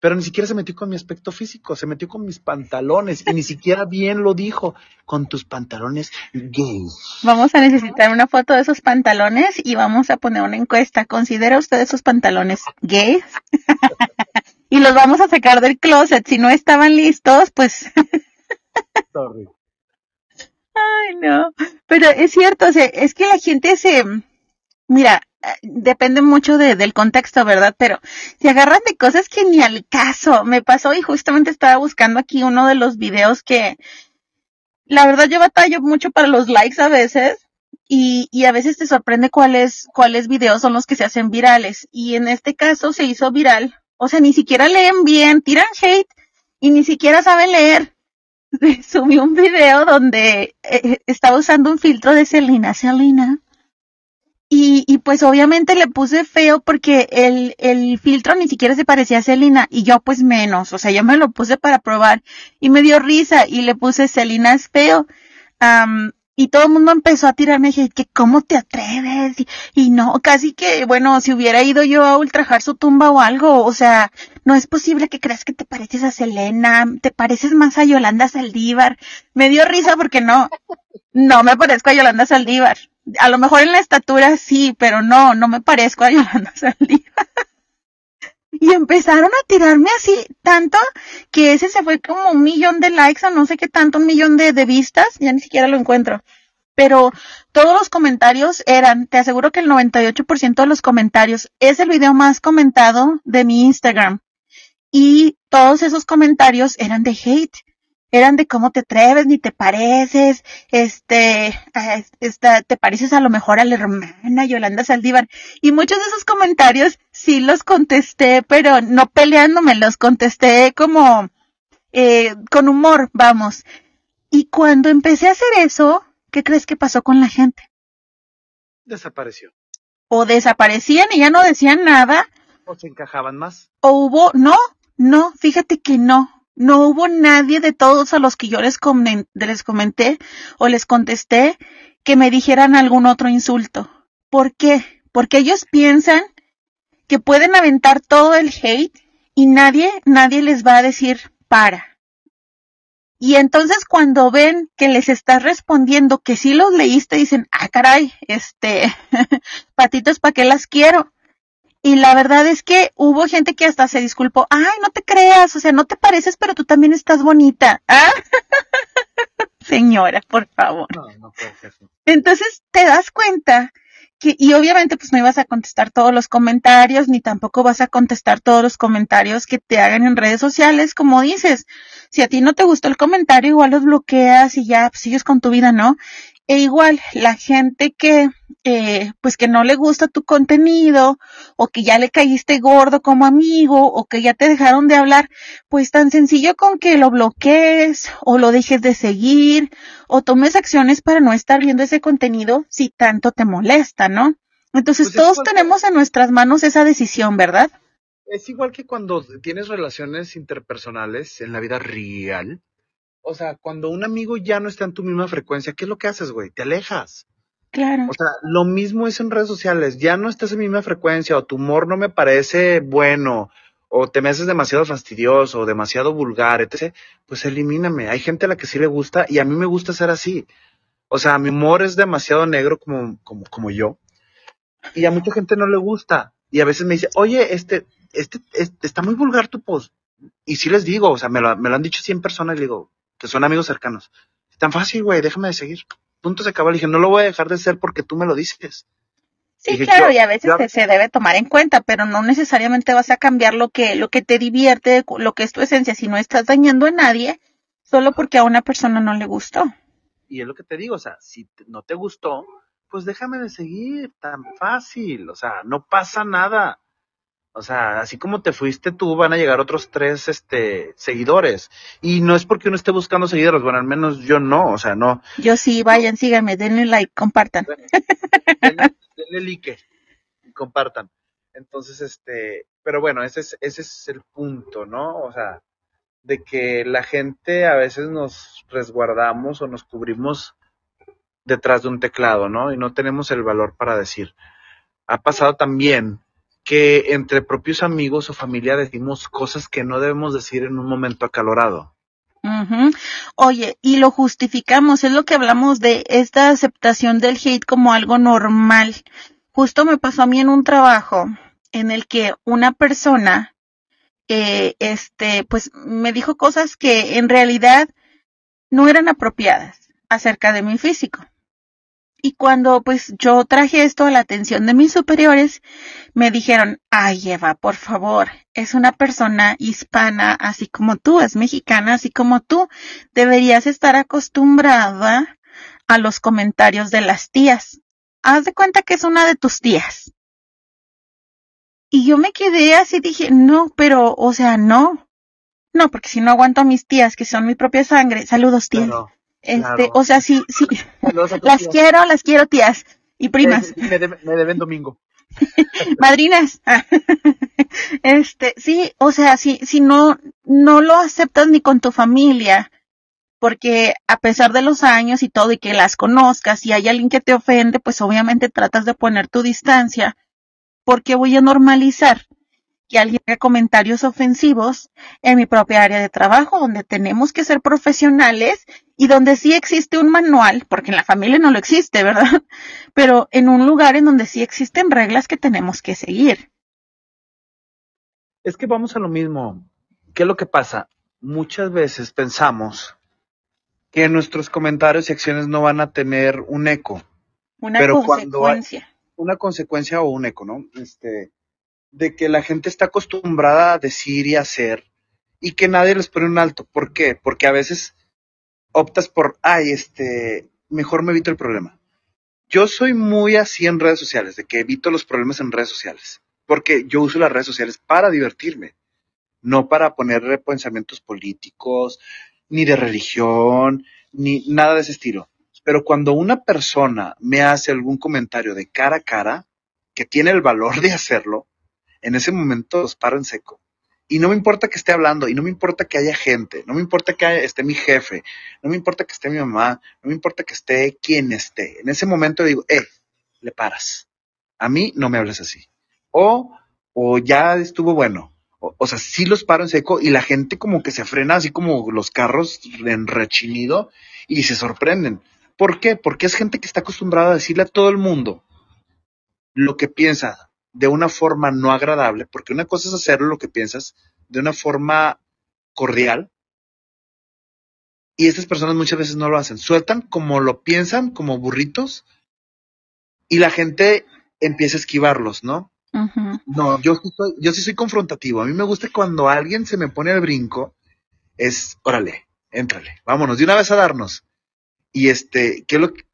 Pero ni siquiera se metió con mi aspecto físico, se metió con mis pantalones y ni siquiera bien lo dijo, con tus pantalones gays. Vamos a necesitar una foto de esos pantalones y vamos a poner una encuesta. ¿Considera usted esos pantalones gays? (laughs) y los vamos a sacar del closet. Si no estaban listos, pues... (laughs) Sorry. Ay, no. Pero es cierto, o sea, es que la gente se... Mira, depende mucho de, del contexto, ¿verdad? Pero se agarran de cosas que ni al caso. Me pasó y justamente estaba buscando aquí uno de los videos que, la verdad yo batallo mucho para los likes a veces y, y a veces te sorprende cuáles, cuáles videos son los que se hacen virales. Y en este caso se hizo viral. O sea, ni siquiera leen bien, tiran hate y ni siquiera saben leer. (laughs) Subí un video donde eh, estaba usando un filtro de Selena. Selena y, y pues obviamente le puse feo porque el, el filtro ni siquiera se parecía a Celina y yo pues menos, o sea, yo me lo puse para probar y me dio risa y le puse Celina es feo. y todo el mundo empezó a tirarme dije, que cómo te atreves y, y, no, casi que, bueno, si hubiera ido yo a ultrajar su tumba o algo, o sea, no es posible que creas que te pareces a Selena, te pareces más a Yolanda Saldívar. Me dio risa porque no, no me parezco a Yolanda Saldívar a lo mejor en la estatura sí, pero no, no me parezco a Yolanda Saldívar. (laughs) y empezaron a tirarme así tanto que ese se fue como un millón de likes o no sé qué tanto, un millón de, de vistas, ya ni siquiera lo encuentro. Pero todos los comentarios eran, te aseguro que el 98% de los comentarios es el video más comentado de mi Instagram. Y todos esos comentarios eran de hate eran de cómo te atreves, ni te pareces, este, esta, te pareces a lo mejor a la hermana Yolanda Saldívar. Y muchos de esos comentarios sí los contesté, pero no peleándome, los contesté como, eh, con humor, vamos. Y cuando empecé a hacer eso, ¿qué crees que pasó con la gente? Desapareció. O desaparecían y ya no decían nada. O se encajaban más. O hubo, no, no, fíjate que no no hubo nadie de todos a los que yo les, les comenté o les contesté que me dijeran algún otro insulto. ¿Por qué? Porque ellos piensan que pueden aventar todo el hate y nadie, nadie les va a decir para. Y entonces cuando ven que les estás respondiendo que sí los leíste, dicen, ah, caray, este, (laughs) patitos, ¿para qué las quiero? Y la verdad es que hubo gente que hasta se disculpó. Ay, no te creas, o sea, no te pareces, pero tú también estás bonita. (laughs) ¿Ah? Señora, por favor. No, no puede ser. Entonces te das cuenta que, y obviamente pues no ibas a contestar todos los comentarios, ni tampoco vas a contestar todos los comentarios que te hagan en redes sociales, como dices. Si a ti no te gustó el comentario, igual los bloqueas y ya pues, sigues con tu vida, ¿no? E igual, la gente que, eh, pues que no le gusta tu contenido, o que ya le caíste gordo como amigo, o que ya te dejaron de hablar, pues tan sencillo con que lo bloquees, o lo dejes de seguir, o tomes acciones para no estar viendo ese contenido si tanto te molesta, ¿no? Entonces pues todos tenemos en nuestras manos esa decisión, ¿verdad? Es igual que cuando tienes relaciones interpersonales en la vida real, o sea, cuando un amigo ya no está en tu misma frecuencia, ¿qué es lo que haces, güey? Te alejas. Claro. O sea, lo mismo es en redes sociales. Ya no estás en misma frecuencia, o tu humor no me parece bueno, o te me haces demasiado fastidioso, o demasiado vulgar, etc. Pues elimíname. Hay gente a la que sí le gusta, y a mí me gusta ser así. O sea, mi humor es demasiado negro como, como, como yo. Y a mucha gente no le gusta. Y a veces me dice, oye, este, este, este está muy vulgar tu post. Y sí les digo, o sea, me lo, me lo han dicho 100 personas y le digo, que son amigos cercanos. Tan fácil, güey, déjame de seguir. Punto se acabó. Le dije, no lo voy a dejar de ser porque tú me lo dices. Sí, claro, y a veces se, debe tomar en cuenta, pero no necesariamente vas a cambiar lo que, lo que te divierte, lo que es tu esencia, si no estás dañando a nadie, solo porque a una persona no le gustó. Y es lo que te digo, o sea, si no te gustó, pues déjame de seguir, tan fácil, o sea, no pasa nada. O sea, así como te fuiste tú, van a llegar otros tres, este, seguidores. Y no es porque uno esté buscando seguidores, bueno, al menos yo no, o sea, no. Yo sí, vayan, síganme, denle like, compartan. Denle, denle like y compartan. Entonces, este, pero bueno, ese es, ese es el punto, ¿no? O sea, de que la gente a veces nos resguardamos o nos cubrimos detrás de un teclado, ¿no? Y no tenemos el valor para decir. Ha pasado también que entre propios amigos o familia decimos cosas que no debemos decir en un momento acalorado. Oye, y lo justificamos, es lo que hablamos de esta aceptación del hate como algo normal. Justo me pasó a mí en un trabajo en el que una persona, eh, este, pues me dijo cosas que en realidad no eran apropiadas acerca de mi físico. Y cuando pues yo traje esto a la atención de mis superiores, me dijeron, ay Eva, por favor, es una persona hispana así como tú, es mexicana así como tú, deberías estar acostumbrada a los comentarios de las tías. Haz de cuenta que es una de tus tías. Y yo me quedé así, dije, no, pero, o sea, no. No, porque si no aguanto a mis tías, que son mi propia sangre, saludos tías. Este, claro. o sea, sí, sí, (laughs) las tías. quiero, las quiero tías y primas. Me, me deben- me deben domingo. (laughs) madrinas. (laughs) este, sí, o sea, si, si no, no lo aceptas ni con tu familia, porque a pesar de los años y todo y que las conozcas, si hay alguien que te ofende, pues obviamente tratas de poner tu distancia, porque voy a normalizar que alguien haga comentarios ofensivos en mi propia área de trabajo, donde tenemos que ser profesionales y donde sí existe un manual, porque en la familia no lo existe, ¿verdad? (laughs) Pero en un lugar en donde sí existen reglas que tenemos que seguir. Es que vamos a lo mismo. ¿Qué es lo que pasa? Muchas veces pensamos que nuestros comentarios y acciones no van a tener un eco, Una Pero cuando hay- consecuencia. una consecuencia o un eco, ¿no? Este, de que la gente está acostumbrada a decir y hacer y que nadie les pone un alto. ¿Por qué? Porque a veces optas por, ay, este, mejor me evito el problema. Yo soy muy así en redes sociales, de que evito los problemas en redes sociales, porque yo uso las redes sociales para divertirme, no para poner pensamientos políticos, ni de religión, ni nada de ese estilo. Pero cuando una persona me hace algún comentario de cara a cara, que tiene el valor de hacerlo, en ese momento los paro en seco. Y no me importa que esté hablando, y no me importa que haya gente, no me importa que haya- esté mi jefe, no me importa que esté mi mamá, no me importa que esté quien esté. En ese momento digo, eh, le paras. A mí no me hables así. O, o ya estuvo bueno. O, o sea, sí los paro en seco y la gente como que se frena así como los carros en rechinido y se sorprenden. ¿Por qué? Porque es gente que está acostumbrada a decirle a todo el mundo lo que piensa de una forma no agradable, porque una cosa es hacer lo que piensas de una forma cordial y estas personas muchas veces no lo hacen. Sueltan como lo piensan, como burritos y la gente empieza a esquivarlos, ¿no? No, yo sí soy, yo sí soy confrontativo. A mí me gusta cuando alguien se me pone al brinco, es, órale, éntrale, vámonos, de una vez a darnos. Y este, ¿qué es lo que,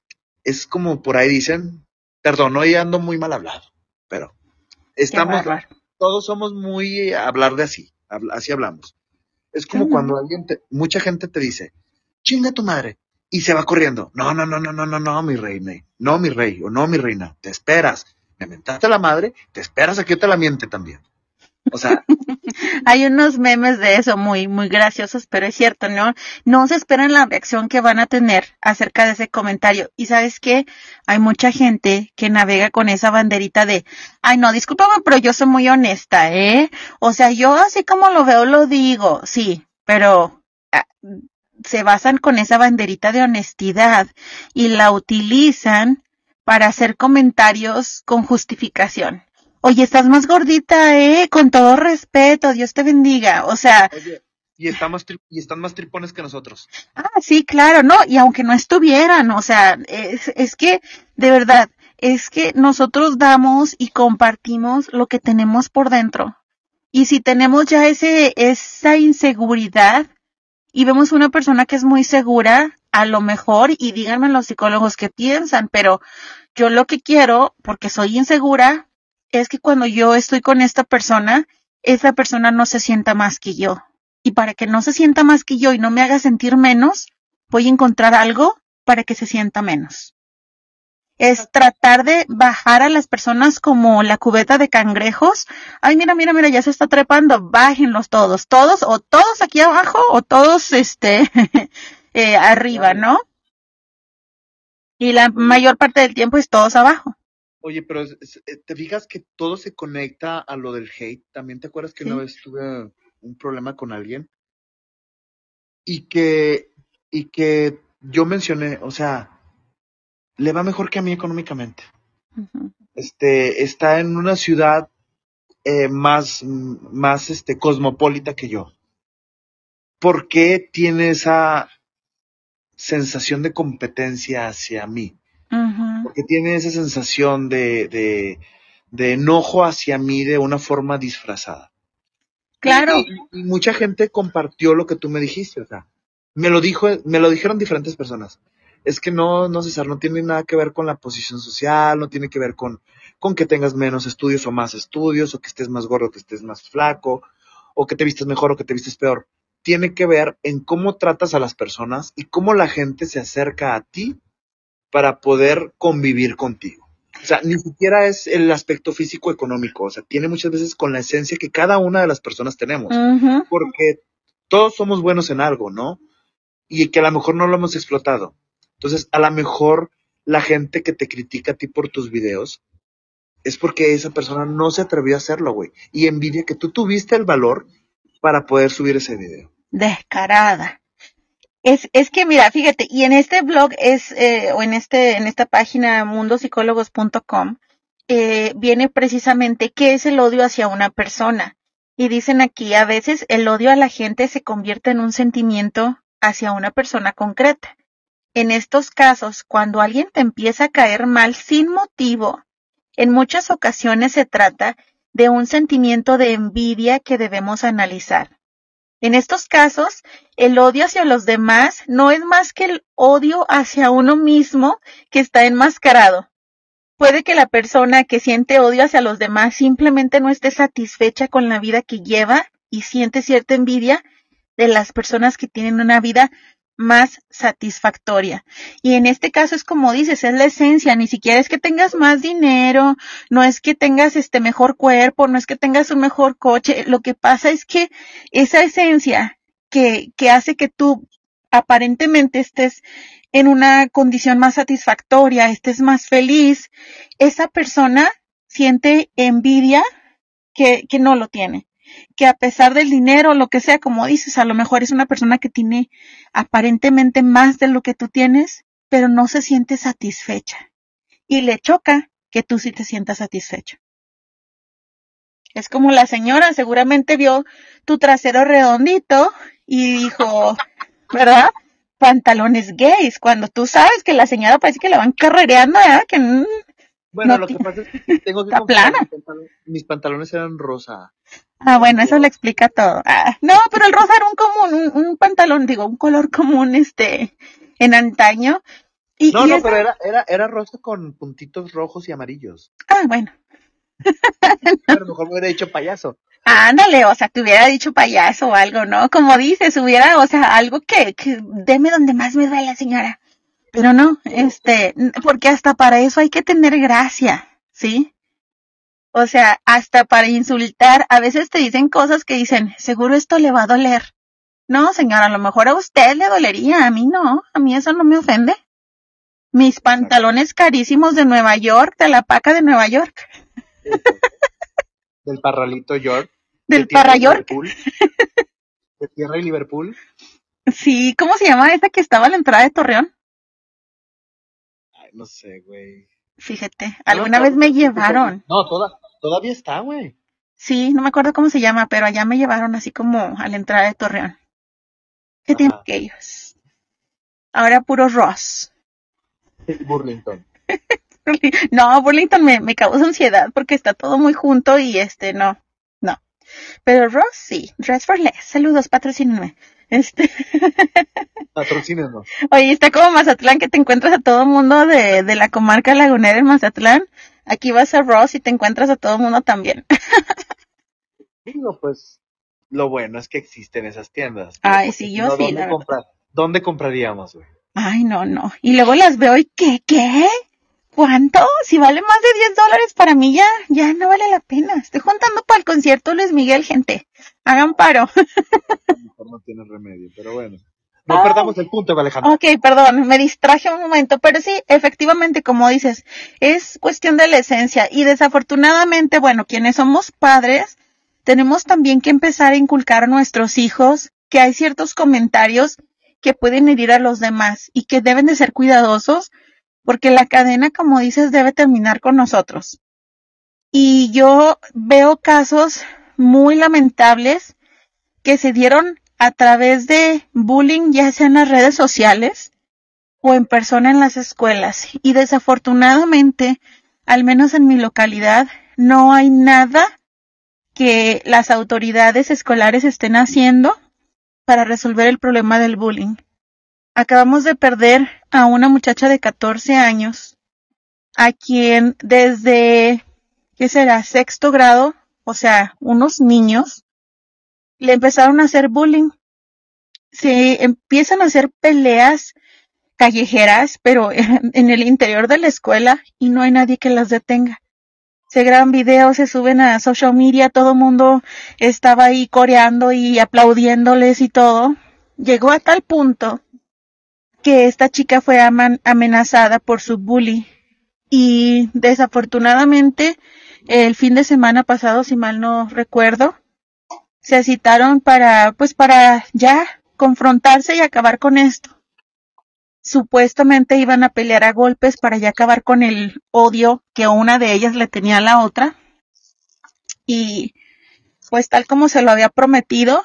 es como por ahí dicen, perdón, hoy ando muy mal hablado, pero estamos, todos somos muy eh, hablar de así, así hablamos. Es como cuando alguien te, mucha gente te dice, chinga tu madre, y se va corriendo. No, no, no, no, no, no, no, mi reina, no, mi rey, o no, mi reina, te esperas. Me mentaste la madre, te esperas a que yo te la miente también. O sea, (laughs) Hay unos memes de eso muy, muy graciosos, pero es cierto, ¿no? No se esperan la reacción que van a tener acerca de ese comentario. Y sabes qué? Hay mucha gente que navega con esa banderita de, ay, no, discúlpame, pero yo soy muy honesta, ¿eh? O sea, yo así como lo veo, lo digo, sí, pero ah, se basan con esa banderita de honestidad y la utilizan para hacer comentarios con justificación. Oye, estás más gordita, eh, con todo respeto, Dios te bendiga. O sea, oye, y están más, tri- y están más tripones que nosotros. ah, sí, claro, no, y aunque no estuvieran, o sea, es, es que, de verdad, es que nosotros damos y compartimos lo que tenemos por dentro. Y si tenemos ya ese, esa inseguridad y vemos una persona que es muy segura, a lo mejor, y díganme los psicólogos qué piensan, pero yo lo que quiero, porque soy insegura, es que cuando yo estoy con esta persona, esa persona no se sienta más que yo. Y para que no se sienta más que yo y no me haga sentir menos, voy a encontrar algo para que se sienta menos. Es tratar de bajar a las personas como la cubeta de cangrejos. Ay, mira, mira, mira, ya se está trepando. Bájenlos todos, todos, o todos aquí abajo, o todos, este, (laughs) eh, arriba, ¿no? Y la mayor parte del tiempo es todos abajo. Oye, pero eh, te fijas que todo se conecta a lo del hate. También te acuerdas que una vez tuve un problema con alguien y que y que yo mencioné, o sea, le va mejor que a mí económicamente. Este está en una ciudad eh, más más este cosmopolita que yo. ¿Por qué tiene esa sensación de competencia hacia mí? Porque tiene esa sensación de, de, de, enojo hacia mí de una forma disfrazada. Claro. Y, mucha gente compartió lo que tú me dijiste, o sea, me lo dijo, me lo dijeron diferentes personas. Es que no, no César, no tiene nada que ver con la posición social, no tiene que ver con, con que tengas menos estudios o más estudios, o que estés más gordo, o que estés más flaco, o que te vistes mejor o que te vistes peor. Tiene que ver en cómo tratas a las personas y cómo la gente se acerca a ti para poder convivir contigo. O sea, ni siquiera es el aspecto físico económico, o sea, tiene muchas veces con la esencia que cada una de las personas tenemos, porque todos somos buenos en algo, ¿no? Y que a lo mejor no lo hemos explotado. Entonces, a lo mejor la gente que te critica a ti por tus videos es porque esa persona no se atrevió a hacerlo, güey. Y envidia que tú tuviste el valor para poder subir ese video. Descarada. Es, es que mira, fíjate, y en este blog es, eh, o en este, en esta página mundopsicólogos.com, eh, viene precisamente qué es el odio hacia una persona. Y dicen aquí, a veces el odio a la gente se convierte en un sentimiento hacia una persona concreta. En estos casos, cuando alguien te empieza a caer mal sin motivo, en muchas ocasiones se trata de un sentimiento de envidia que debemos analizar. En estos casos, el odio hacia los demás no es más que el odio hacia uno mismo que está enmascarado. Puede que la persona que siente odio hacia los demás simplemente no esté satisfecha con la vida que lleva y siente cierta envidia de las personas que tienen una vida más satisfactoria. Y en este caso es como dices, es la esencia, ni siquiera es que tengas más dinero, no es que tengas este mejor cuerpo, no es que tengas un mejor coche, lo que pasa es que esa esencia que, que hace que tú aparentemente estés en una condición más satisfactoria, estés más feliz, esa persona siente envidia que, que no lo tiene que a pesar del dinero, lo que sea, como dices, a lo mejor es una persona que tiene aparentemente más de lo que tú tienes, pero no se siente satisfecha. Y le choca que tú sí te sientas satisfecho. Es como la señora seguramente vio tu trasero redondito y dijo, ¿verdad? Pantalones gays, cuando tú sabes que la señora parece que la van carrereando, ¿verdad? Que bueno, lo que pasa es que tengo que (laughs) plana. Mis pantalones eran rosa. Ah, bueno, eso le explica todo. Ah, no, pero el rosa era un común, un, pantalón, digo, un color común, este, en antaño. Y, no, no, pero era, era, era rosa con puntitos rojos y amarillos. Ah, bueno. (laughs) a lo mejor me hubiera dicho payaso. Ándale, o sea, te hubiera dicho payaso o algo, ¿no? Como dices, hubiera, o sea, algo que, que deme donde más me duele, señora. Pero no, este, porque hasta para eso hay que tener gracia, ¿sí? O sea, hasta para insultar, a veces te dicen cosas que dicen, seguro esto le va a doler. No, señora, a lo mejor a usted le dolería, a mí no, a mí eso no me ofende. Mis pantalones carísimos de Nueva York, de la paca de Nueva York. Del parralito York. (laughs) Del parra York. (laughs) De Tierra y Liverpool. Sí, ¿cómo se llama esa que estaba a la entrada de Torreón? no sé, güey. Fíjate, alguna vez me llevaron. No, toda, todavía está, güey. Sí, no me acuerdo cómo se llama, pero allá me llevaron así como a la entrada de Torreón. ¿Qué tienen aquellos? Ahora puro Ross. Burlington. (laughs) no, Burlington me, me causa ansiedad porque está todo muy junto y este, no, no. Pero Ross sí, Dress for Less. Saludos, patrocínenme. Este. (laughs) Patrocínenos. Oye, está como Mazatlán que te encuentras a todo mundo de, de la comarca lagunera en Mazatlán. Aquí vas a Ross y te encuentras a todo el mundo también. (laughs) Digo, pues, lo bueno es que existen esas tiendas. Ay, sí, yo sí. ¿dónde, ¿Dónde compraríamos, güey? Ay, no, no. Y luego las veo y ¿qué? ¿Qué? ¿Cuánto? Si vale más de 10 dólares para mí ya, ya no vale la pena. Estoy juntando para el concierto Luis Miguel, gente. Hagan paro. (laughs) Mejor no tiene remedio, pero bueno. No perdamos el punto, Alejandro. Ok, perdón, me distraje un momento, pero sí, efectivamente, como dices, es cuestión de la esencia y desafortunadamente, bueno, quienes somos padres, tenemos también que empezar a inculcar a nuestros hijos que hay ciertos comentarios que pueden herir a los demás y que deben de ser cuidadosos porque la cadena, como dices, debe terminar con nosotros. Y yo veo casos muy lamentables que se dieron a través de bullying, ya sea en las redes sociales o en persona en las escuelas. Y desafortunadamente, al menos en mi localidad, no hay nada que las autoridades escolares estén haciendo para resolver el problema del bullying. Acabamos de perder a una muchacha de 14 años, a quien desde, ¿qué será? Sexto grado, o sea, unos niños, le empezaron a hacer bullying. Se empiezan a hacer peleas callejeras, pero (laughs) en el interior de la escuela y no hay nadie que las detenga. Se graban videos, se suben a social media, todo el mundo estaba ahí coreando y aplaudiéndoles y todo. Llegó a tal punto que esta chica fue amenazada por su bully y desafortunadamente el fin de semana pasado, si mal no recuerdo, se citaron para, pues para ya confrontarse y acabar con esto. Supuestamente iban a pelear a golpes para ya acabar con el odio que una de ellas le tenía a la otra. Y pues tal como se lo había prometido,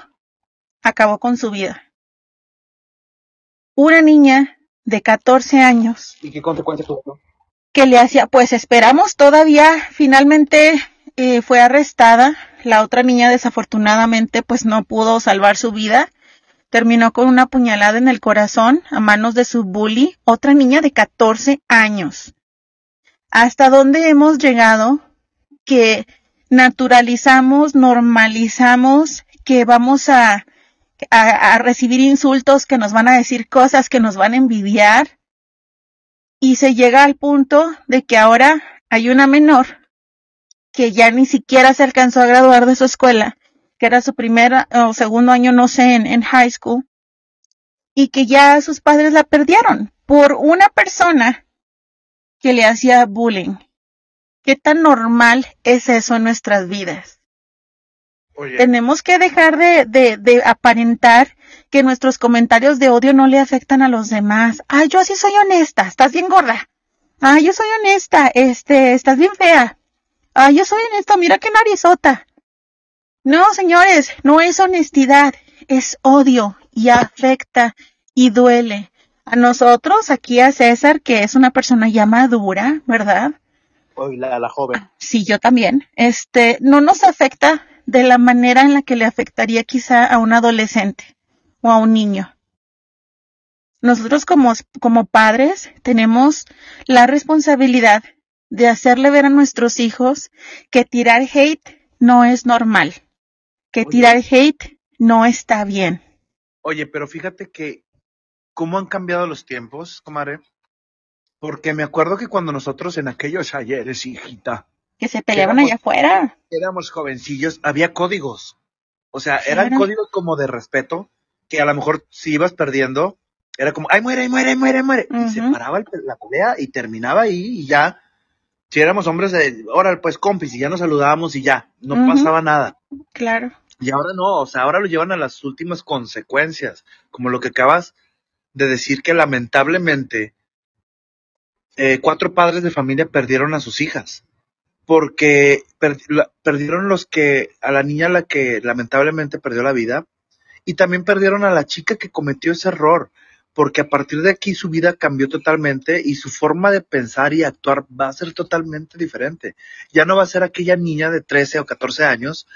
acabó con su vida. Una niña de 14 años. ¿Y qué consecuencias tuvo? Que le hacía, pues esperamos todavía, finalmente eh, fue arrestada la otra niña desafortunadamente pues no pudo salvar su vida. Terminó con una puñalada en el corazón a manos de su bully, otra niña de 14 años. ¿Hasta dónde hemos llegado que naturalizamos, normalizamos que vamos a, a, a, recibir insultos, que nos van a decir cosas, que nos van a envidiar? Y se llega al punto de que ahora hay una menor que ya ni siquiera se alcanzó a graduar de su escuela, que era su primer o segundo año, no sé, en, en high school, y que ya sus padres la perdieron por una persona que le hacía bullying. ¿Qué tan normal es eso en nuestras vidas? Oye. Tenemos que dejar de, de, de, aparentar que nuestros comentarios de odio no le afectan a los demás. Ay, yo así soy honesta, estás bien gorda. Ay, yo soy honesta, este, estás bien fea. Ah, yo soy honesta, mira qué narizota. No, señores, no es honestidad, es odio y afecta y duele. A nosotros, aquí a César, que es una persona ya madura, ¿verdad? Hoy la, la joven. Sí, yo también. Este, no nos afecta de la manera en la que le afectaría quizá a un adolescente o a un niño. Nosotros como, como padres tenemos la responsabilidad de hacerle ver a nuestros hijos que tirar hate no es normal, que Oye. tirar hate no está bien. Oye, pero fíjate que cómo han cambiado los tiempos, comadre. Porque me acuerdo que cuando nosotros en aquellos ayeres, hijita. Que se peleaban éramos, allá afuera. Éramos jovencillos, había códigos. O sea, eran códigos como de respeto, que a lo mejor si ibas perdiendo, era como, ay, muere, muere, muere, muere. Uh -huh. Y se paraba el, la pelea y terminaba ahí y ya si éramos hombres de, ahora pues compis, y ya nos saludábamos y ya, no uh -huh. pasaba nada. Claro. Y ahora no, o sea, ahora lo llevan a las últimas consecuencias, como lo que acabas de decir que lamentablemente eh, cuatro padres de familia perdieron a sus hijas, porque per la, perdieron los que, a la niña la que lamentablemente perdió la vida, y también perdieron a la chica que cometió ese error porque a partir de aquí su vida cambió totalmente y su forma de pensar y actuar va a ser totalmente diferente. Ya no va a ser aquella niña de 13 o 14 años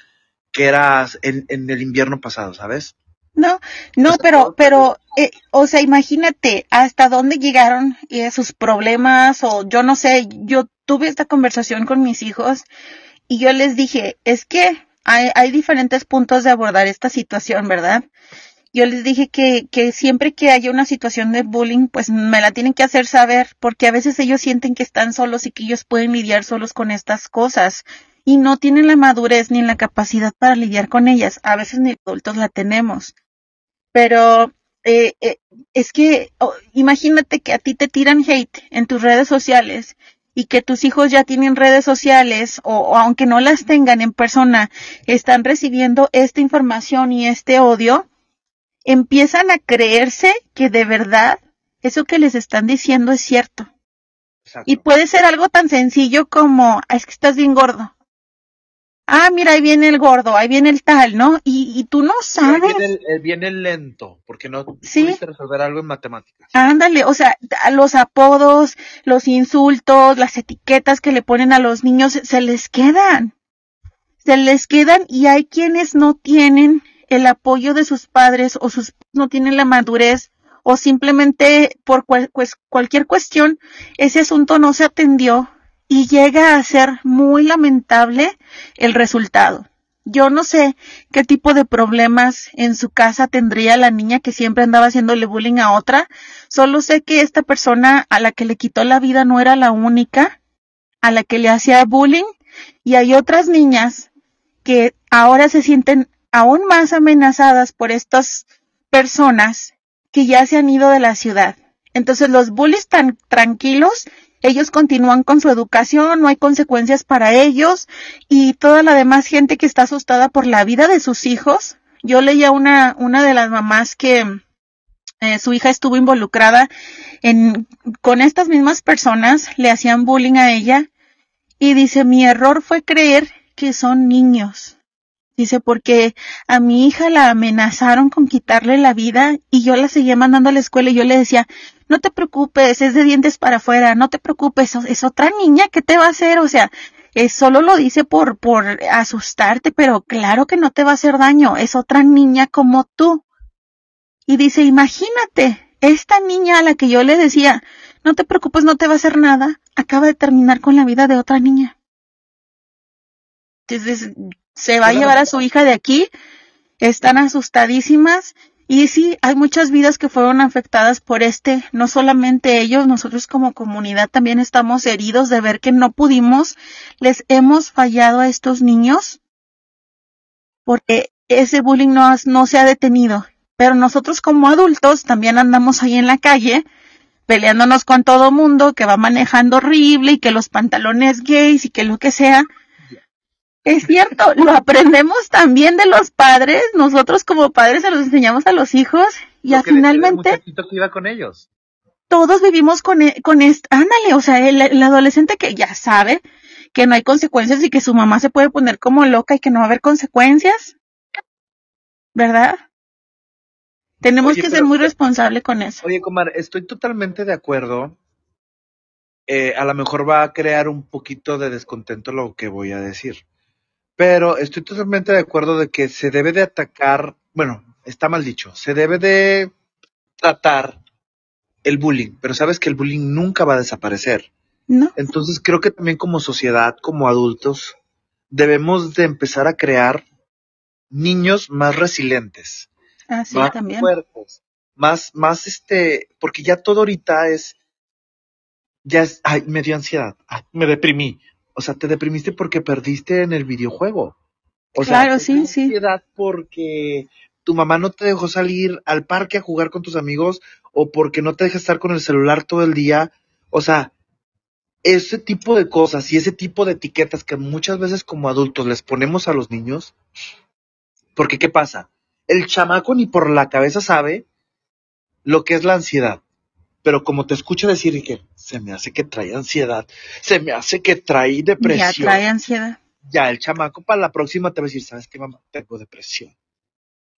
que era en, en el invierno pasado, ¿sabes? No, no, pero, pero, eh, o sea, imagínate hasta dónde llegaron eh, sus problemas o yo no sé, yo tuve esta conversación con mis hijos y yo les dije, es que hay, hay diferentes puntos de abordar esta situación, ¿verdad? Yo les dije que, que siempre que haya una situación de bullying, pues me la tienen que hacer saber, porque a veces ellos sienten que están solos y que ellos pueden lidiar solos con estas cosas y no tienen la madurez ni la capacidad para lidiar con ellas. A veces ni adultos la tenemos. Pero eh, eh, es que imagínate que a ti te tiran hate en tus redes sociales y que tus hijos ya tienen redes sociales o, o, aunque no las tengan en persona, están recibiendo esta información y este odio, empiezan a creerse que de verdad eso que les están diciendo es cierto. Exacto. Y puede ser algo tan sencillo como, es que estás bien gordo ah, mira, ahí viene el gordo, ahí viene el tal, ¿no? Y, y tú no sabes. Viene el, viene el lento, porque no ¿Sí? pudiste resolver algo en matemáticas. Ándale, o sea, los apodos, los insultos, las etiquetas que le ponen a los niños, se les quedan. Se les quedan y hay quienes no tienen el apoyo de sus padres o sus no tienen la madurez o simplemente por cual, cualquier cuestión ese asunto no se atendió y llega a ser muy lamentable el resultado. Yo no sé qué tipo de problemas en su casa tendría la niña que siempre andaba haciéndole bullying a otra. Solo sé que esta persona a la que le quitó la vida no era la única a la que le hacía bullying y hay otras niñas que ahora se sienten aún más amenazadas por estas personas que ya se han ido de la ciudad. Entonces los bullies tan tranquilos ellos continúan con su educación, no hay consecuencias para ellos y toda la demás gente que está asustada por la vida de sus hijos. Yo leía una, una de las mamás que eh, su hija estuvo involucrada en, con estas mismas personas, le hacían bullying a ella y dice, mi error fue creer que son niños. Dice, porque a mi hija la amenazaron con quitarle la vida y yo la seguía mandando a la escuela y yo le decía, no te preocupes, es de dientes para afuera, no te preocupes, es otra niña, ¿qué te va a hacer? O sea, es, solo lo dice por, por asustarte, pero claro que no te va a hacer daño, es otra niña como tú. Y dice, imagínate, esta niña a la que yo le decía, no te preocupes, no te va a hacer nada, acaba de terminar con la vida de otra niña. Entonces, se va a llevar a su hija de aquí, están asustadísimas y sí, hay muchas vidas que fueron afectadas por este, no solamente ellos, nosotros como comunidad también estamos heridos de ver que no pudimos, les hemos fallado a estos niños porque ese bullying no, no se ha detenido. Pero nosotros como adultos también andamos ahí en la calle peleándonos con todo mundo que va manejando horrible y que los pantalones gays y que lo que sea. Es cierto, lo aprendemos también de los padres, nosotros como padres se los enseñamos a los hijos y a finalmente que iba con ellos. Todos vivimos con e, con esto, ándale, o sea, el, el, adolescente que ya sabe que no hay consecuencias y que su mamá se puede poner como loca y que no va a haber consecuencias, ¿verdad? Tenemos oye, que ser muy responsables con eso. Oye, Comar, estoy totalmente de acuerdo. Eh, a lo mejor va a crear un poquito de descontento lo que voy a decir. Pero estoy totalmente de acuerdo de que se debe de atacar, bueno, está mal dicho, se debe de tratar el bullying, pero sabes que el bullying nunca va a desaparecer. No. Entonces creo que también como sociedad, como adultos, debemos de empezar a crear niños más resilientes. Ah, sí, más también. fuertes, más, más este, porque ya todo ahorita es, ya es, ay, me dio ansiedad, ay, me deprimí, o sea, te deprimiste porque perdiste en el videojuego. O claro, sea, sí, sí. ansiedad porque tu mamá no te dejó salir al parque a jugar con tus amigos o porque no te deja estar con el celular todo el día. O sea, ese tipo de cosas y ese tipo de etiquetas que muchas veces como adultos les ponemos a los niños, porque ¿qué pasa? El chamaco ni por la cabeza sabe lo que es la ansiedad pero como te escucho decir que se me hace que trae ansiedad, se me hace que trae depresión. Ya trae ansiedad. Ya el chamaco para la próxima te va a decir, ¿sabes qué, mamá? Tengo depresión.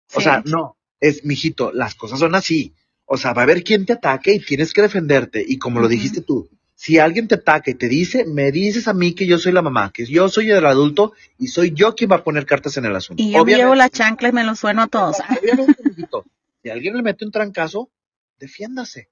Sí. O sea, no, es, mijito, las cosas son así. O sea, va a haber quien te ataque y tienes que defenderte. Y como uh -huh. lo dijiste tú, si alguien te ataca y te dice, me dices a mí que yo soy la mamá, que yo soy el adulto y soy yo quien va a poner cartas en el asunto. Y yo me llevo la chancla y me lo sueno a todos. Obviamente, si alguien le mete un trancazo, defiéndase,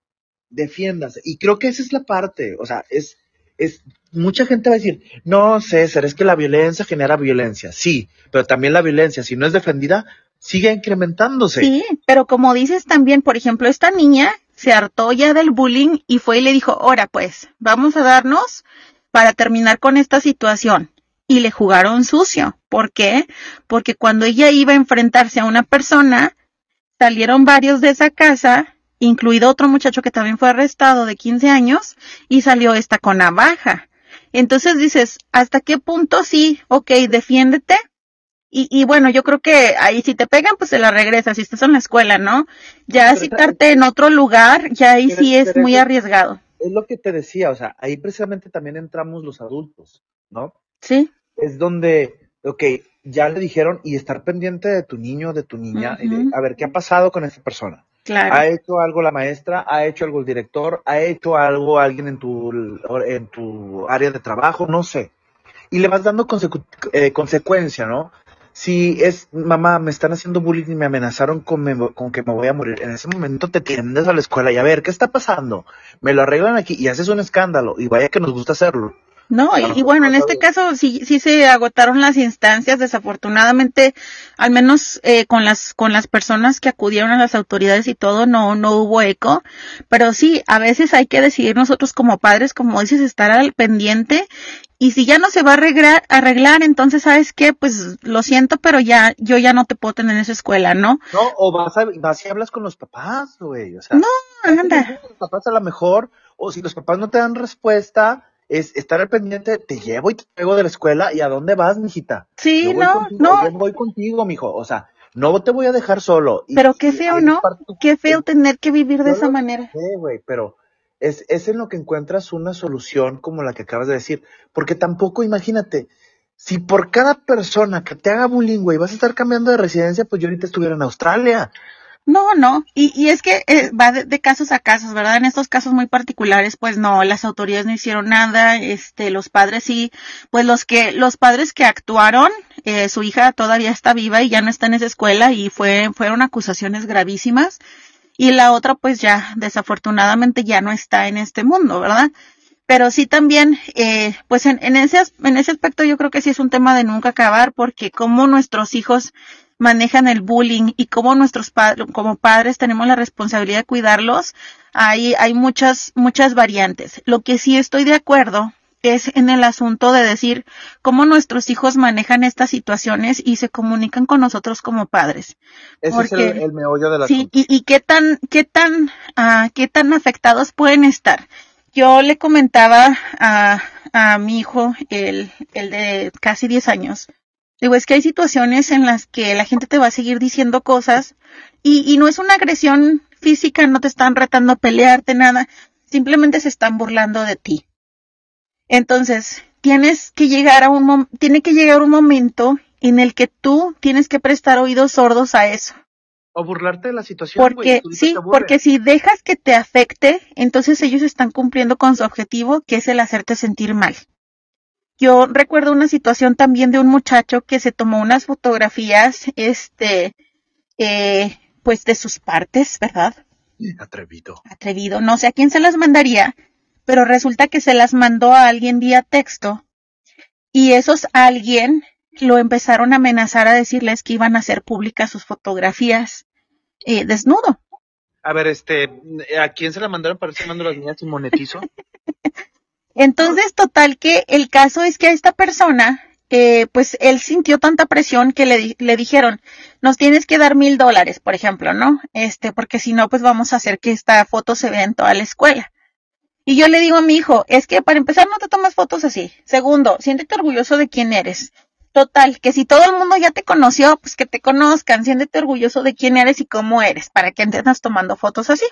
defiéndase. Y creo que esa es la parte, o sea, es, es, mucha gente va a decir, no, César, es que la violencia genera violencia. Sí, pero también la violencia, si no es defendida, sigue incrementándose. Sí, pero como dices también, por ejemplo, esta niña se hartó ya del bullying y fue y le dijo, ahora pues, vamos a darnos para terminar con esta situación. Y le jugaron sucio. ¿Por qué? Porque cuando ella iba a enfrentarse a una persona, salieron varios de esa casa, incluido otro muchacho que también fue arrestado de 15 años, y salió esta con navaja. Entonces dices, ¿hasta qué punto sí? Ok, defiéndete, y, y, bueno, yo creo que ahí si te pegan, pues se la regresas, si estás en la escuela, ¿no? Ya citarte en otro lugar, ya ahí sí es muy arriesgado. Es lo que te decía, o sea, ahí precisamente también entramos los adultos, ¿no? Sí. Es donde, ok, ya le dijeron y estar pendiente de tu niño, de tu niña, y de, a ver, ¿qué ha pasado con esta persona? ¿Ha hecho algo la maestra? ¿Ha hecho algo el director? ¿Ha hecho algo alguien en tu, en tu área de trabajo? No sé. Y le vas dando eh, consecuencia, ¿no? si es, mamá, me están haciendo bullying y me amenazaron con, con, que me voy a morir, en ese momento te tiendes a la escuela y a ver, ¿qué está pasando? Me lo arreglan aquí y haces un escándalo y vaya que nos gusta hacerlo. No, y, bueno, en este caso sí, sí se agotaron las instancias, desafortunadamente, al menos eh, con las con las personas que acudieron a las autoridades y todo, no no hubo eco, pero sí, a veces hay que decidir nosotros como padres, como dices, estar al pendiente y si ya no se va a arreglar, arreglar, entonces, ¿sabes qué? Pues lo siento, pero ya, yo ya no te puedo tener en esa escuela, ¿no? No, o vas, a, vas y hablas con los papás, güey, o sea. No, anda. Los papás a lo mejor, o si los papás no te dan respuesta, es estar al pendiente, te llevo y te traigo de la escuela, ¿y a dónde vas, mijita? Sí, no, no. Yo voy contigo, mijo, o sea, no te voy a dejar solo. pero qué feo, ¿no? Qué feo tener que vivir de esa manera. Sí, güey, pero es, es en lo que encuentras una solución como la que acabas de decir. Porque tampoco, imagínate, si por cada persona que te haga bullying, güey, vas a estar cambiando de residencia, pues yo ahorita estuviera en Australia. No, no, y, y es que eh, va de, casos a casos, ¿verdad? En estos casos muy particulares, pues no, las autoridades no hicieron nada, este, los padres sí, pues los que, los padres que actuaron, eh, su hija todavía está viva y ya no está en esa escuela y fue, fueron acusaciones gravísimas y la otra pues ya desafortunadamente ya no está en este mundo, ¿verdad? Pero sí también, eh, pues en, en, ese, en ese aspecto yo creo que sí es un tema de nunca acabar porque como nuestros hijos manejan el bullying y cómo nuestros padres, como padres tenemos la responsabilidad de cuidarlos, hay, hay muchas, muchas variantes. Lo que sí estoy de acuerdo es en el asunto de decir cómo nuestros hijos manejan estas situaciones y se comunican con nosotros como padres. Ese es el, meollo de la Sí, y, y, qué tan, qué tan, uh, qué tan afectados pueden estar. Yo le comentaba a, a mi hijo, el, el de casi 10 años, digo, es que hay situaciones en las que la gente te va a seguir diciendo cosas y, y no es una agresión física, no te están retando a pelearte, nada, simplemente se están burlando de ti. Entonces, tienes que llegar a un tiene que llegar un momento en el que tú tienes que prestar oídos sordos a eso. O burlarte de la situación. Porque sí, porque si dejas que te afecte, entonces ellos están cumpliendo con su objetivo, que es el hacerte sentir mal. Yo recuerdo una situación también de un muchacho que se tomó unas fotografías, este, eh, pues de sus partes, ¿verdad? Atrevido. Atrevido. No sé a quién se las mandaría, pero resulta que se las mandó a alguien vía texto y esos alguien lo empezaron a amenazar a decirles que iban a hacer públicas sus fotografías eh, desnudo. A ver, este, ¿a quién se la mandaron para que mando las niñas sin monetizo? (laughs) Entonces, total que el caso es que a esta persona, eh, pues él sintió tanta presión que le, le dijeron, nos tienes que dar mil dólares, por ejemplo, ¿no? Este, porque si no, pues vamos a hacer que esta foto se vea en toda la escuela. Y yo le digo a mi hijo, es que para empezar no te tomas fotos así. Segundo, siéntete orgulloso de quién eres. Total, que si todo el mundo ya te conoció, pues que te conozcan, siéntete orgulloso de quién eres y cómo eres, para que andes tomando fotos así.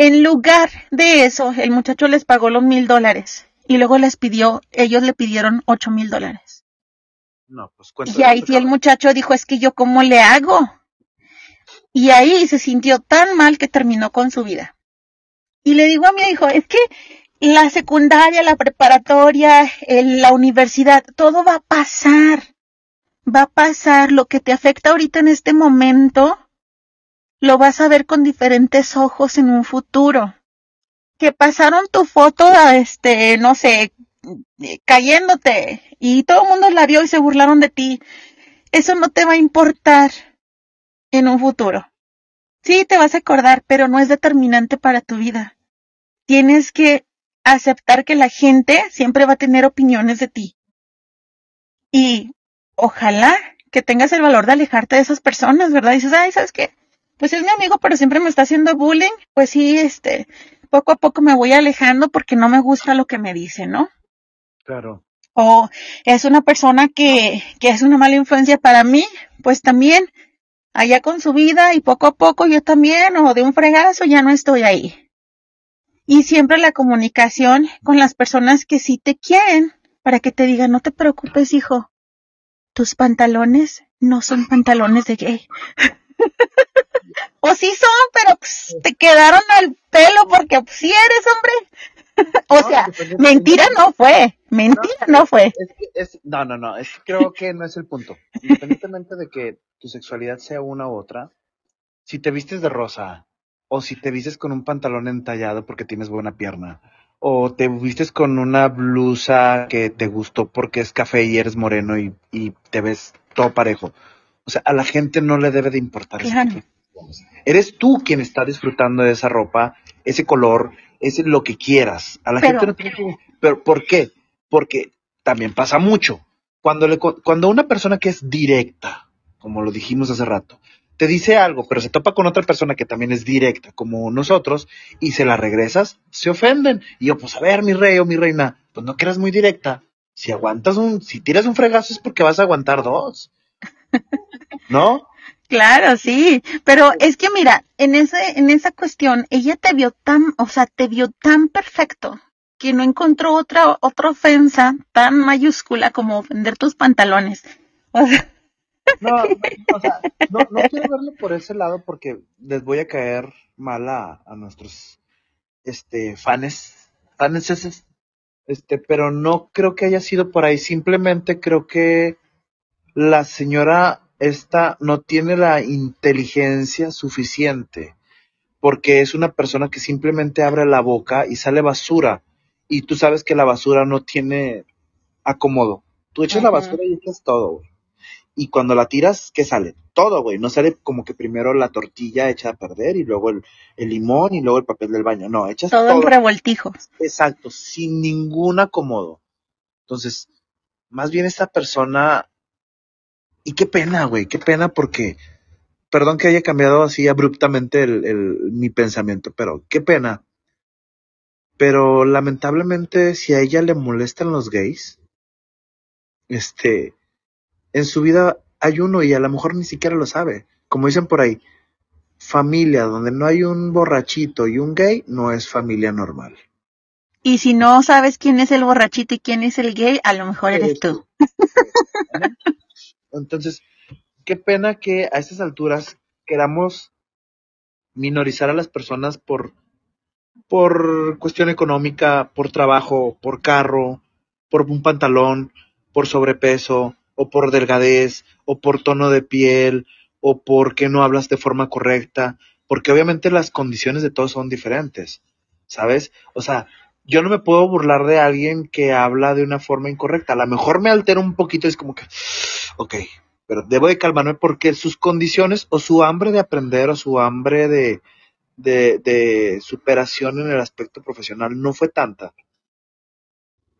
En lugar de eso, el muchacho les pagó los mil dólares y luego les pidió, ellos le pidieron ocho mil dólares. No, pues Y ahí sí el muchacho dijo, es que yo cómo le hago. Y ahí se sintió tan mal que terminó con su vida. Y le digo a mi hijo, es que la secundaria, la preparatoria, la universidad, todo va a pasar. Va a pasar lo que te afecta ahorita en este momento, lo vas a ver con diferentes ojos en un futuro. Que pasaron tu foto, este, no sé, cayéndote y todo el mundo la vio y se burlaron de ti. Eso no te va a importar en un futuro. Sí, te vas a acordar, pero no es determinante para tu vida. Tienes que aceptar que la gente siempre va a tener opiniones de ti. Y ojalá que tengas el valor de alejarte de esas personas, ¿verdad? dices, ay, ¿sabes qué? Pues es mi amigo, pero siempre me está haciendo bullying. Pues sí, este, poco a poco me voy alejando porque no me gusta lo que me dice, ¿no? Claro. O es una persona que, que es una mala influencia para mí, pues también allá con su vida y poco a poco yo también, o de un fregazo ya no estoy ahí. Y siempre la comunicación con las personas que sí te quieren para que te digan, no te preocupes, hijo, tus pantalones no son pantalones de gay. O (laughs) sí son, pero pues, te quedaron al pelo porque pues, sí eres hombre. (laughs) o sea, mentira no fue, mentira no, fue. no, no, no, es creo que no es el punto. Independientemente de que tu sexualidad sea una u otra, si te vistes de rosa, o si te vistes con un pantalón entallado porque tienes buena pierna, o te vistes con una blusa que te gustó porque es café y eres moreno y, y te ves todo parejo. O sea, a la gente no le debe de importar eso. Eres tú quien está disfrutando de esa ropa, ese color, ese lo que quieras. A la gente no tiene que... Pero ¿por qué? Porque también pasa mucho. Cuando, le, cuando una persona que es directa, como lo dijimos hace rato, te dice algo, pero se topa con otra persona que también es directa, como nosotros, y se la regresas, se ofenden. Y yo, pues a ver, mi rey o mi reina, pues no quieras muy directa. Si aguantas un, si tiras un fregazo es porque vas a aguantar dos. ¿No? Claro, sí, pero es que mira, en ese, en esa cuestión, ella te vio tan, o sea, te vio tan perfecto que no encontró otra, otra ofensa tan mayúscula como ofender tus pantalones. O sea, (laughs) no, o sea, no, no, quiero verlo por ese lado porque les voy a caer mal a, nuestros este fans, fans este, pero no creo que haya sido por ahí. Simplemente creo que la señora esta no tiene la inteligencia suficiente porque es una persona que simplemente abre la boca y sale basura y tú sabes que la basura no tiene acomodo. Tú echas la basura y echas todo, güey y cuando la tiras, ¿qué sale? Todo, güey. No sale como que primero la tortilla hecha a perder y luego el, limón y luego el papel del baño. No, echas todo. Todo en revoltijo. Exacto, sin ningún acomodo. Entonces, más bien esta persona. Y qué pena, güey, qué pena porque. Perdón que haya cambiado así abruptamente el, el, mi pensamiento, pero qué pena. Pero lamentablemente, si a ella le molestan los gays, este, en su vida hay uno y a lo mejor ni siquiera lo sabe. Como dicen por ahí, familia donde no hay un borrachito y un gay no es familia normal. Y si no sabes quién es el borrachito y quién es el gay, a lo mejor eres tú. Entonces, qué pena que a estas alturas queramos minorizar a las personas por, por cuestión económica, por trabajo, por carro, por un pantalón, por sobrepeso, o por delgadez, o por tono de piel, o porque no hablas de forma correcta, porque obviamente las condiciones de todos son diferentes, ¿sabes? O sea, yo no me puedo burlar de alguien que habla de una forma incorrecta. A lo mejor me altera un poquito, es como que, ok, pero debo de calmarme porque sus condiciones o su hambre de aprender o su hambre de, de, de superación en el aspecto profesional no fue tanta.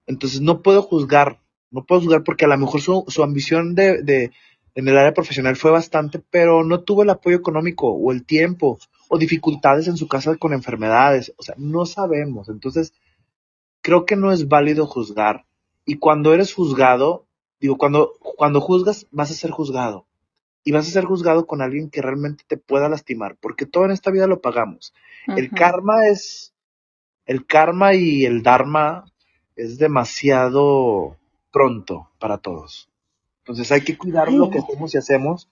Entonces no puedo juzgar no puedo juzgar porque a lo mejor su, su ambición de, de, en el área profesional fue bastante, pero no tuvo el apoyo económico o el tiempo o dificultades en su casa con enfermedades. O sea, no sabemos. Entonces, creo que no es válido juzgar. Y cuando eres juzgado, digo, cuando, cuando juzgas, vas a ser juzgado. Y vas a ser juzgado con alguien que realmente te pueda lastimar, porque todo en esta vida lo pagamos. El karma es, el karma y el dharma es demasiado pronto para todos. Entonces hay que cuidar lo que hacemos y hacemos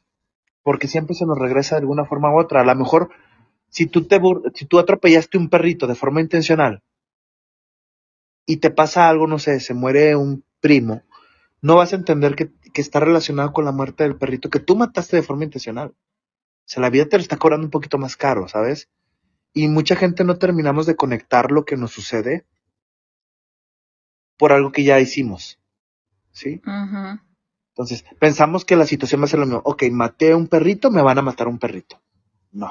porque siempre se nos regresa de alguna forma u otra. A lo mejor si tú te si tú atropellaste un perrito de forma intencional y te pasa algo, no sé, se muere un primo, no vas a entender que, que está relacionado con la muerte del perrito que tú mataste de forma intencional. O sea, la vida te lo está cobrando un poquito más caro, ¿sabes? Y mucha gente no terminamos de conectar lo que nos sucede por algo que ya hicimos. ¿Sí? Entonces, pensamos que la situación va a ser lo mismo. Ok, maté a un perrito, me van a matar a un perrito.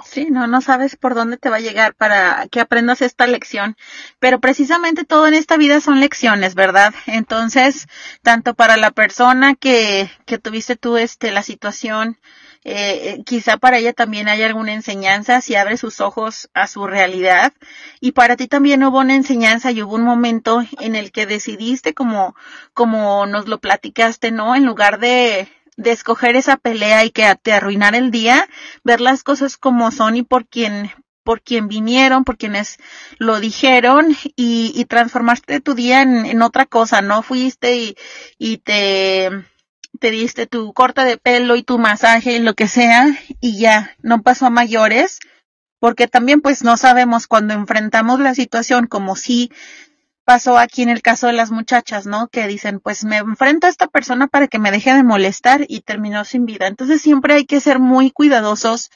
Sí, no, no sabes por dónde te va a llegar para que aprendas esta lección. Pero precisamente todo en esta vida son lecciones, ¿verdad? Entonces, tanto para la persona que, que tuviste tú, este, la situación, eh, eh, quizá para ella también hay alguna enseñanza si abre sus ojos a su realidad y para ti también hubo una enseñanza y hubo un momento en el que decidiste como como nos lo platicaste, ¿no? En lugar de de escoger esa pelea y que te arruinar el día, ver las cosas como son y por quien por quien vinieron, por quienes lo dijeron y, y transformaste tu día en, en otra cosa, ¿no? Fuiste y, y te, te diste tu corte de pelo y tu masaje y lo que sea y ya, no pasó a mayores, porque también pues no sabemos cuando enfrentamos la situación como si pasó aquí en el caso de las muchachas, ¿no? Que dicen, pues me enfrento a esta persona para que me deje de molestar y terminó sin vida. Entonces siempre hay que ser muy cuidadosos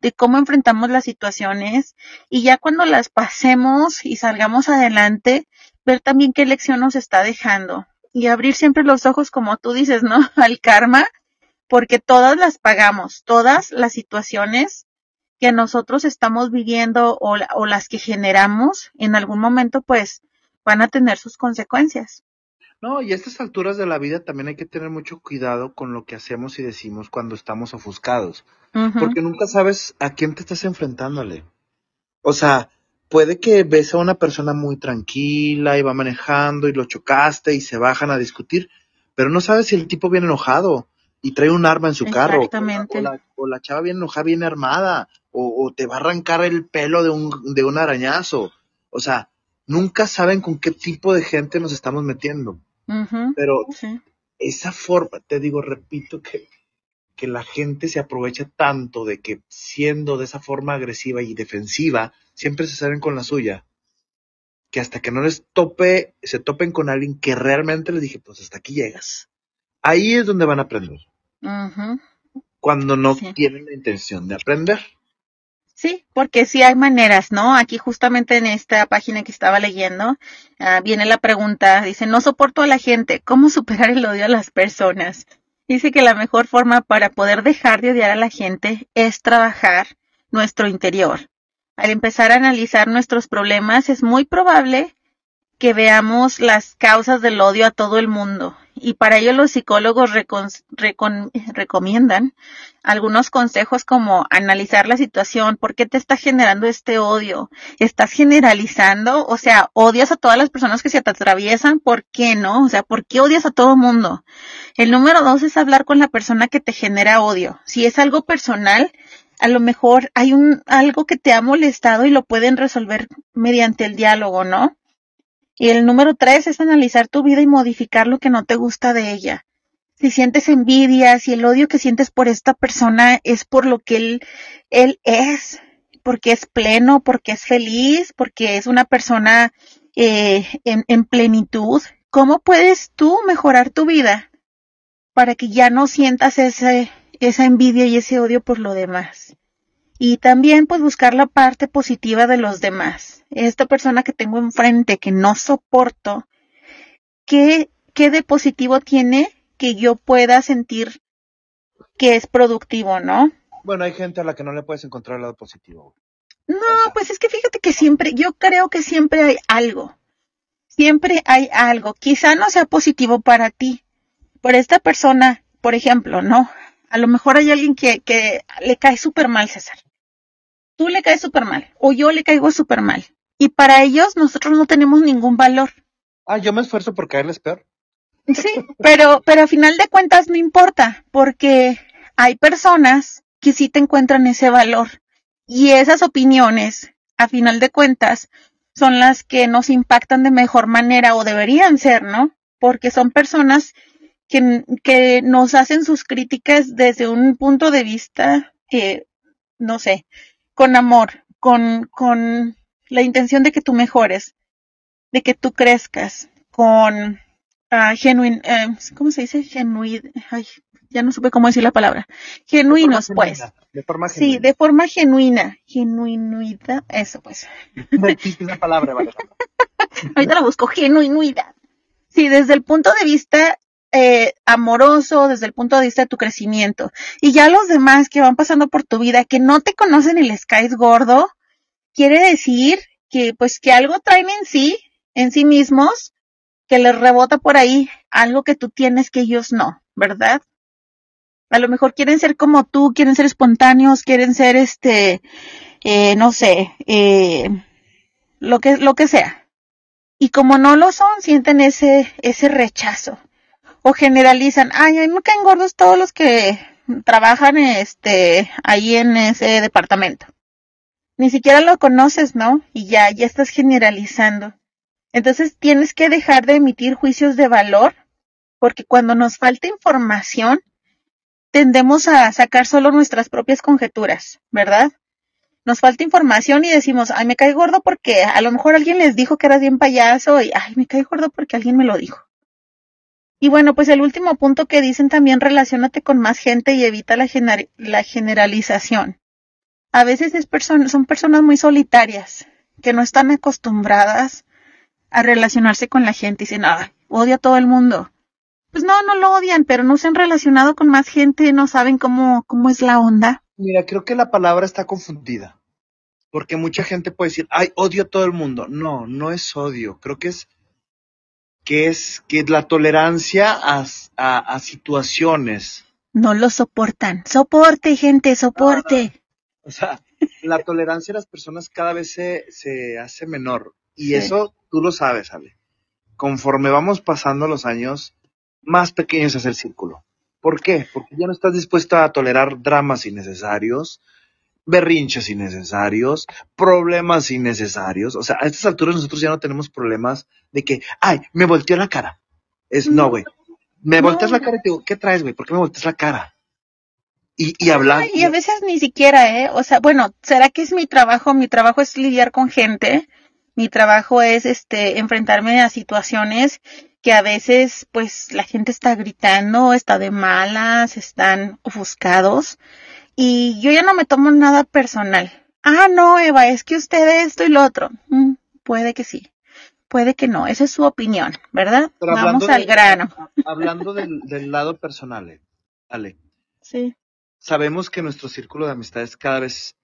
de cómo enfrentamos las situaciones y ya cuando las pasemos y salgamos adelante, ver también qué lección nos está dejando y abrir siempre los ojos, como tú dices, ¿no? (laughs) Al karma, porque todas las pagamos, todas las situaciones que nosotros estamos viviendo o, o las que generamos, en algún momento, pues, van a tener sus consecuencias. No, y a estas alturas de la vida también hay que tener mucho cuidado con lo que hacemos y decimos cuando estamos ofuscados, porque nunca sabes a quién te estás enfrentándole. O sea, puede que ves a una persona muy tranquila y va manejando y lo chocaste y se bajan a discutir, pero no sabes si el tipo viene enojado y trae un arma en su carro. O la, o la, chava viene enojada, viene armada, o, o, te va a arrancar el pelo de un, de un arañazo. O sea, nunca saben con qué tipo de gente nos estamos metiendo. Pero esa forma, te digo, repito que, que la gente se aprovecha tanto de que siendo de esa forma agresiva y defensiva, siempre se salen con la suya. Que hasta que no les tope, se topen con alguien que realmente les dije, pues hasta aquí llegas. Ahí es donde van a aprender. Cuando no tienen la intención de aprender. Sí, porque sí hay maneras, ¿no? Aquí justamente en esta página que estaba leyendo, uh, viene la pregunta, dice, no soporto a la gente, ¿cómo superar el odio a las personas? Dice que la mejor forma para poder dejar de odiar a la gente es trabajar nuestro interior. Al empezar a analizar nuestros problemas, es muy probable que veamos las causas del odio a todo el mundo. Y para ello los psicólogos recomiendan algunos consejos como analizar la situación, por qué te está generando este odio, estás generalizando, o sea, odias a todas las personas que se te atraviesan, ¿por qué no? O sea, ¿por qué odias a todo mundo? El número dos es hablar con la persona que te genera odio. Si es algo personal, a lo mejor hay un algo que te ha molestado y lo pueden resolver mediante el diálogo, ¿no? Y el número tres es analizar tu vida y modificar lo que no te gusta de ella. Si sientes envidia, si el odio que sientes por esta persona es por lo que él, él es, porque es pleno, porque es feliz, porque es una persona eh, en, en plenitud, ¿cómo puedes tú mejorar tu vida para que ya no sientas ese, esa envidia y ese odio por lo demás? Y también pues buscar la parte positiva de los demás. Esta persona que tengo enfrente que no soporto, ¿qué, qué de positivo tiene que yo pueda sentir que es productivo, ¿no? Bueno, hay gente a la que no le puedes encontrar el lado positivo. No, pues es que fíjate que siempre, yo creo que siempre hay algo. Siempre hay algo. Quizá no sea positivo para ti. Por esta persona, por ejemplo, ¿no? A lo mejor hay alguien que, que le cae súper mal, César tú le caes súper mal o yo le caigo súper mal. Y para ellos nosotros no tenemos ningún valor. Ah, yo me esfuerzo por caerles peor. Sí, pero, pero a final de cuentas no importa, porque hay personas que sí te encuentran ese valor. Y esas opiniones, a final de cuentas, son las que nos impactan de mejor manera o deberían ser, ¿no? Porque son personas que, que nos hacen sus críticas desde un punto de vista, que, no sé, con amor, con, con la intención de que tú mejores. de que tú crezcas con uh, genuin, eh, ¿cómo se dice? Genuid, ay, ya no supe cómo decir la palabra. Genuinos, De pues. genuina, De forma Sí, genuina. de forma genuina. Genuinuidad, eso pues. Esa palabra, vale. (laughs) Ahorita la busco, genuinuidad. Sí, desde el punto de vista eh, amoroso, desde el punto de vista de tu crecimiento. Y ya los demás que van pasando por tu vida, que no te conocen y les caes gordo, quiere decir que pues que algo traen en sí, en sí mismos, que les rebota por ahí algo que tú tienes que ellos no, ¿verdad? A lo mejor quieren ser como tú, quieren ser espontáneos, quieren ser este, eh, no sé, eh, lo que, lo que sea. Y como no lo son, sienten ese, ese rechazo. O generalizan, ay, a mí me caen gordos todos los que trabajan, este, ahí en ese departamento. Ni siquiera lo conoces, ¿no? Y ya, ya estás generalizando. Entonces tienes que dejar de emitir juicios de valor, porque cuando nos falta información, tendemos a sacar solo nuestras propias conjeturas, ¿verdad? Nos falta información y decimos, ay, me cae gordo porque a lo mejor alguien les dijo que eras bien payaso y, ay, me cae gordo porque alguien me lo dijo. Y bueno, pues el último punto que dicen también, relacionate con más gente y evita la, la generalización. A veces es person son personas muy solitarias, que no están acostumbradas a relacionarse con la gente y dicen, ah, odio a todo el mundo. Pues no, no lo odian, pero no se han relacionado con más gente, no saben cómo, cómo es la onda. Mira, creo que la palabra está confundida. Porque mucha gente puede decir, ay, odio a todo el mundo. No, no es odio. Creo que es que es que la tolerancia a, a, a situaciones. No lo soportan. Soporte, gente, soporte. O sea, la tolerancia a las personas cada vez se, se hace menor. Y Sí. eso tú lo sabes, Ale. Conforme vamos pasando los años, más pequeño se hace el círculo. ¿Por qué? Porque ya no estás dispuesto a tolerar dramas innecesarios, berrinches innecesarios, problemas innecesarios. O sea, a estas alturas nosotros ya no tenemos problemas de que, ay, me volteó la cara. Es, no, güey. Me No. volteas la cara y te digo, ¿qué traes, güey? ¿Por qué me volteas la cara? Y, y hablar. Y a veces ni siquiera, ¿eh? O sea, bueno, ¿será que es mi trabajo? Mi trabajo es lidiar con gente. Mi trabajo es, este, enfrentarme a situaciones que a veces, pues, la gente está gritando, está de malas, están ofuscados. Y yo ya no me tomo nada personal. Ah, no, Eva, es que usted esto y lo otro. Mm, puede que sí. Puede que no. Esa es su opinión, ¿verdad? Pero Vamos al de- grano. (laughs) Hablando del, del lado personal, eh, Ale, Sí. sabemos que nuestro círculo de amistades cada vez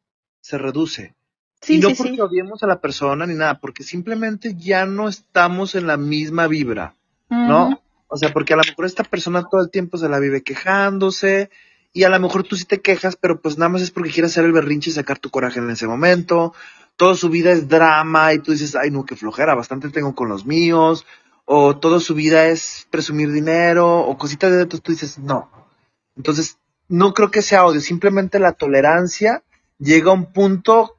se reduce. Sí, y no sí, porque sí. odiemos a la persona ni nada, porque simplemente ya no estamos en la misma vibra, ¿no? O sea, porque a lo mejor esta persona todo el tiempo se la vive quejándose y a lo mejor tú sí te quejas, pero pues nada más es porque quieres hacer el berrinche y sacar tu coraje en ese momento. Toda su vida es drama y tú dices, ay no, qué flojera, bastante tengo con los míos. O toda su vida es presumir dinero o cositas de estos, tú dices, no. Entonces, no creo que sea odio, simplemente la tolerancia llega a un punto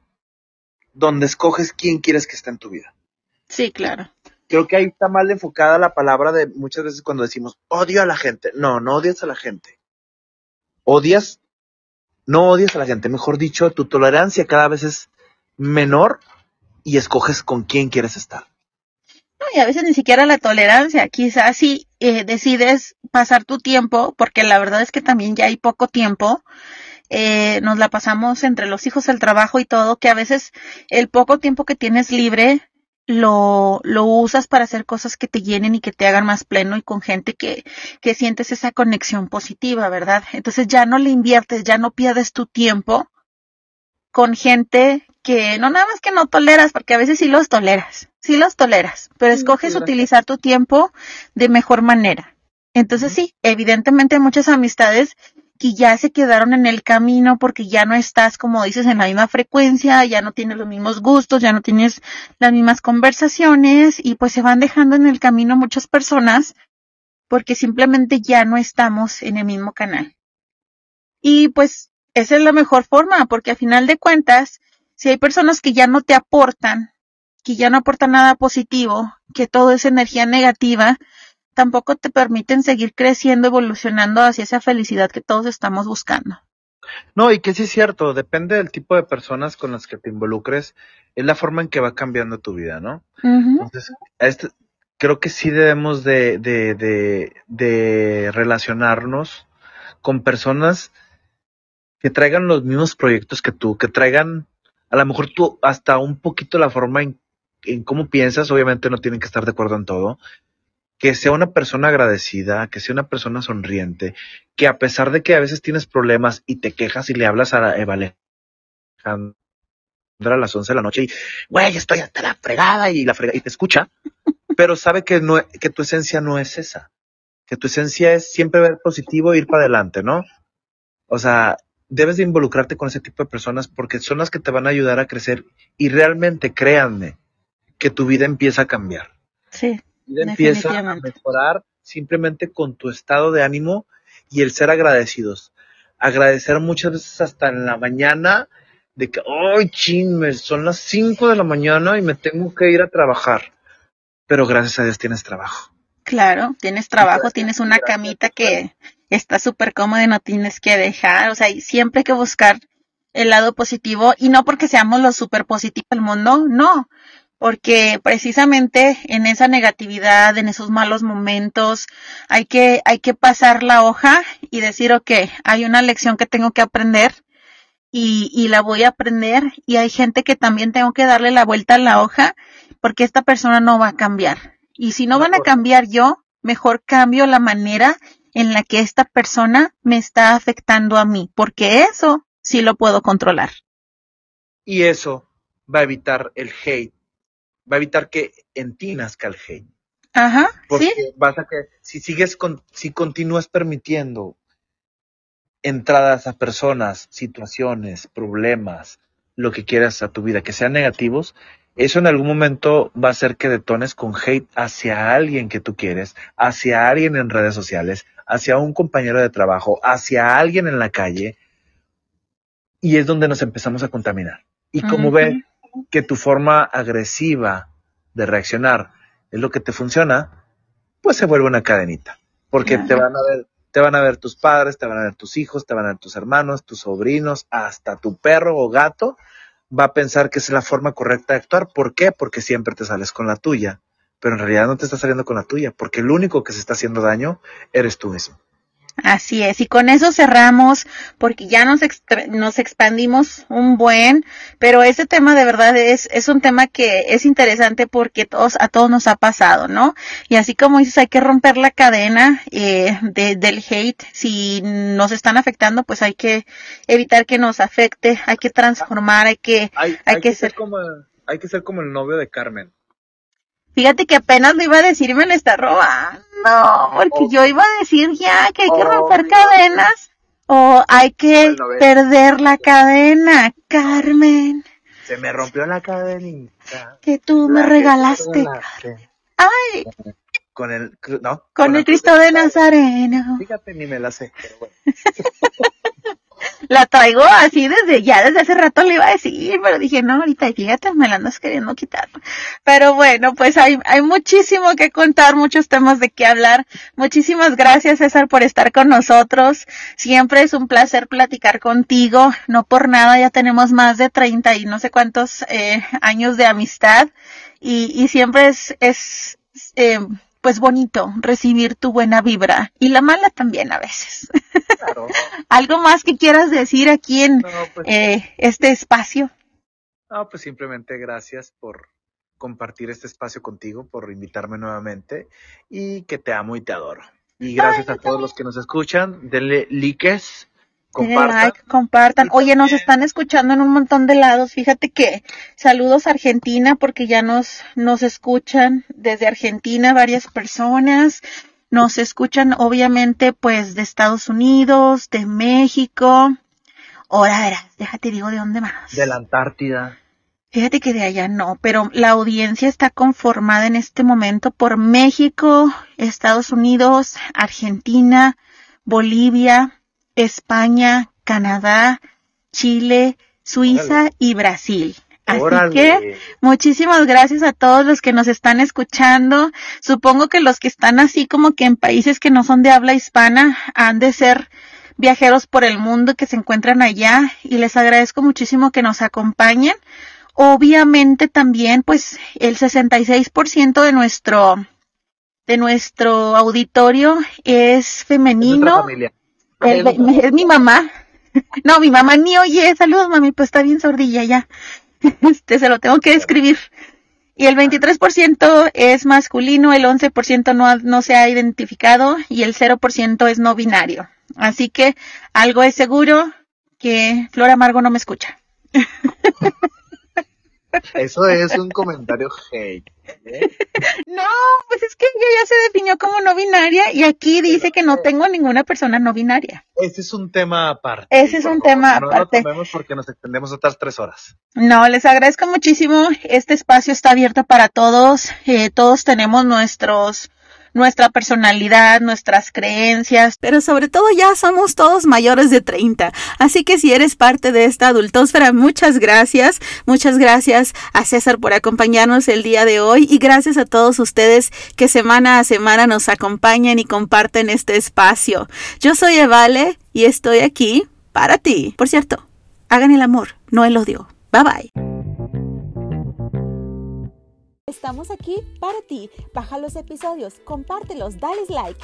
donde escoges quién quieres que esté en tu vida. Sí, claro. Creo que ahí está mal enfocada la palabra de muchas veces cuando decimos odio a la gente. No, no odias a la gente. Odias, no odias a la gente. Mejor dicho, tu tolerancia cada vez es menor y escoges con quién quieres estar. No, y a veces ni siquiera la tolerancia. Quizás si eh, decides pasar tu tiempo, porque la verdad es que también ya hay poco tiempo, eh, nos la pasamos entre los hijos, el trabajo y todo, que a veces el poco tiempo que tienes libre lo, lo usas para hacer cosas que te llenen y que te hagan más pleno y con gente que, que sientes esa conexión positiva, ¿verdad? Entonces ya no le inviertes, ya no pierdes tu tiempo con gente que no nada más que no toleras, porque a veces sí los toleras, sí los toleras, pero Sí, escoges utilizar tu tiempo de mejor manera. Entonces sí, evidentemente hay muchas amistades que ya se quedaron en el camino porque ya no estás, como dices, en la misma frecuencia, ya no tienes los mismos gustos, ya no tienes las mismas conversaciones y pues se van dejando en el camino muchas personas porque simplemente ya no estamos en el mismo canal. Y pues esa es la mejor forma porque a final de cuentas, si hay personas que ya no te aportan, que ya no aportan nada positivo, que todo es energía negativa, tampoco te permiten seguir creciendo, evolucionando hacia esa felicidad que todos estamos buscando. No, y que sí es cierto, depende del tipo de personas con las que te involucres, es la forma en que va cambiando tu vida, ¿no? Entonces, este, creo que sí debemos de, de, de, de relacionarnos con personas que traigan los mismos proyectos que tú, que traigan a lo mejor tú hasta un poquito la forma en, en cómo piensas, obviamente no tienen que estar de acuerdo en todo, que sea una persona agradecida, que sea una persona sonriente, que a pesar de que a veces tienes problemas y te quejas y le hablas a Eva Alejandra a las 11 de la noche y, güey, estoy hasta la fregada y la fregada y te escucha, pero sabe que no, que tu esencia no es esa, que tu esencia es siempre ver positivo e ir para adelante, ¿no? O sea, debes de involucrarte con ese tipo de personas porque son las que te van a ayudar a crecer y realmente créanme que tu vida empieza a cambiar. Sí empieza a mejorar simplemente con tu estado de ánimo y el ser agradecidos. Agradecer muchas veces hasta en la mañana de que, ¡ay, chin! Son las 5 de la mañana y me tengo que ir a trabajar. Pero gracias a Dios tienes trabajo. Claro, tienes trabajo, tienes una camita que está súper cómoda y no tienes que dejar. O sea, siempre hay que buscar el lado positivo y no porque seamos los súper positivos del mundo, no porque precisamente en esa negatividad, en esos malos momentos, hay que, hay que pasar la hoja y decir, ok, hay una lección que tengo que aprender y, y la voy a aprender y hay gente que también tengo que darle la vuelta a la hoja porque esta persona no va a cambiar. Y si no van a cambiar yo, mejor cambio la manera en la que esta persona me está afectando a mí, porque eso sí lo puedo controlar. Y eso va a evitar el hate va a evitar que en ti nazca el. Ajá. Porque vas a que, si sigues con, si continúas permitiendo entradas a personas, situaciones, problemas, lo que quieras a tu vida, que sean negativos, eso en algún momento va a hacer que detones con hate hacia alguien que tú quieres, hacia alguien en redes sociales, hacia un compañero de trabajo, hacia alguien en la calle, y es donde nos empezamos a contaminar. Y como ves, que tu forma agresiva de reaccionar es lo que te funciona, pues se vuelve una cadenita. Porque te van a ver, te van a ver tus padres, te van a ver tus hijos, te van a ver tus hermanos, tus sobrinos, hasta tu perro o gato va a pensar que es la forma correcta de actuar. ¿Por qué? Porque siempre te sales con la tuya. Pero en realidad no te estás saliendo con la tuya, porque el único que se está haciendo daño eres tú mismo. Así es, y con eso cerramos porque ya nos, nos expandimos un buen, pero ese tema de verdad es, es un tema que es interesante porque todos, a todos nos ha pasado, ¿no? Y así como dices, hay que romper la cadena eh, de, del hate. Si nos están afectando, pues hay que evitar que nos afecte, hay que transformar, hay que, hay, hay, que, ser como, hay que ser como el novio de Carmen. Fíjate que apenas lo iba a decir y me lo está robando. Porque oh. yo iba a decir ya que hay que romper oh. cadenas o hay que perder la cadena, Carmen. Se me rompió la cadenita. Que tú me regalaste. Ay. Con el, no. Con, el Cristo de Nazareno. Fíjate, ni me la sé, pero bueno. (laughs) la traigo así desde ya, desde hace rato le iba a decir, pero dije, no, ahorita fíjate, me la andas queriendo quitar. Pero bueno, pues hay, hay muchísimo que contar, muchos temas de qué hablar. Muchísimas gracias, César, por estar con nosotros. Siempre es un placer platicar contigo. No por nada, ya tenemos más de 30 y no sé cuántos eh, años de amistad. Y, y siempre es, es eh, pues bonito recibir tu buena vibra y la mala también a veces. Claro. (laughs) ¿Algo más que quieras decir aquí en pues eh, este espacio? No, pues simplemente gracias por compartir este espacio contigo, por invitarme nuevamente y que te amo y te adoro. Y gracias a todos los que nos escuchan. Denle likes Compartan. like, compartan. Oye, nos están escuchando en un montón de lados. Fíjate que saludos a Argentina porque ya nos, nos escuchan desde Argentina varias personas. Nos escuchan obviamente pues de Estados Unidos, de México. Ahora verás, déjate digo de dónde más. De la Antártida. Fíjate que de allá no, pero la audiencia está conformada en este momento por México, Estados Unidos, Argentina, Bolivia, España, Canadá, Chile, Suiza y Brasil. Así que muchísimas gracias a todos los que nos están escuchando. Supongo que los que están así como que en países que no son de habla hispana han de ser viajeros por el mundo que se encuentran allá y les agradezco muchísimo que nos acompañen. Obviamente también pues el 66% de nuestro de nuestro auditorio es femenino. Es, mi mamá. (laughs) No, mi mamá ni oye. Saludos, mami. Pues está bien sordilla ya. (laughs) Este se lo tengo que escribir. Y el 23% es masculino, el 11% no, no se ha identificado y el 0% es no binario. Así que algo es seguro que Flor Amargo no me escucha. (laughs) Eso es un comentario hate. ¿eh? No, pues es que ella ya se definió como no binaria y aquí dice que no tengo ninguna persona no binaria. Ese es un tema aparte. Ese es un tema aparte. No lo tomemos porque nos extendemos otras tres horas. No, les agradezco muchísimo. Este espacio está abierto para todos. Eh, todos tenemos nuestros nuestra personalidad, nuestras creencias, pero sobre todo ya somos todos mayores de 30. Así que si eres parte de esta adultósfera, muchas gracias. Muchas gracias a César por acompañarnos el día de hoy y gracias a todos ustedes que semana a semana nos acompañan y comparten este espacio. Yo soy Evale y estoy aquí para ti. Por cierto, hagan el amor, no el odio. Bye bye. Estamos aquí para ti. Baja los episodios, compártelos, dale like.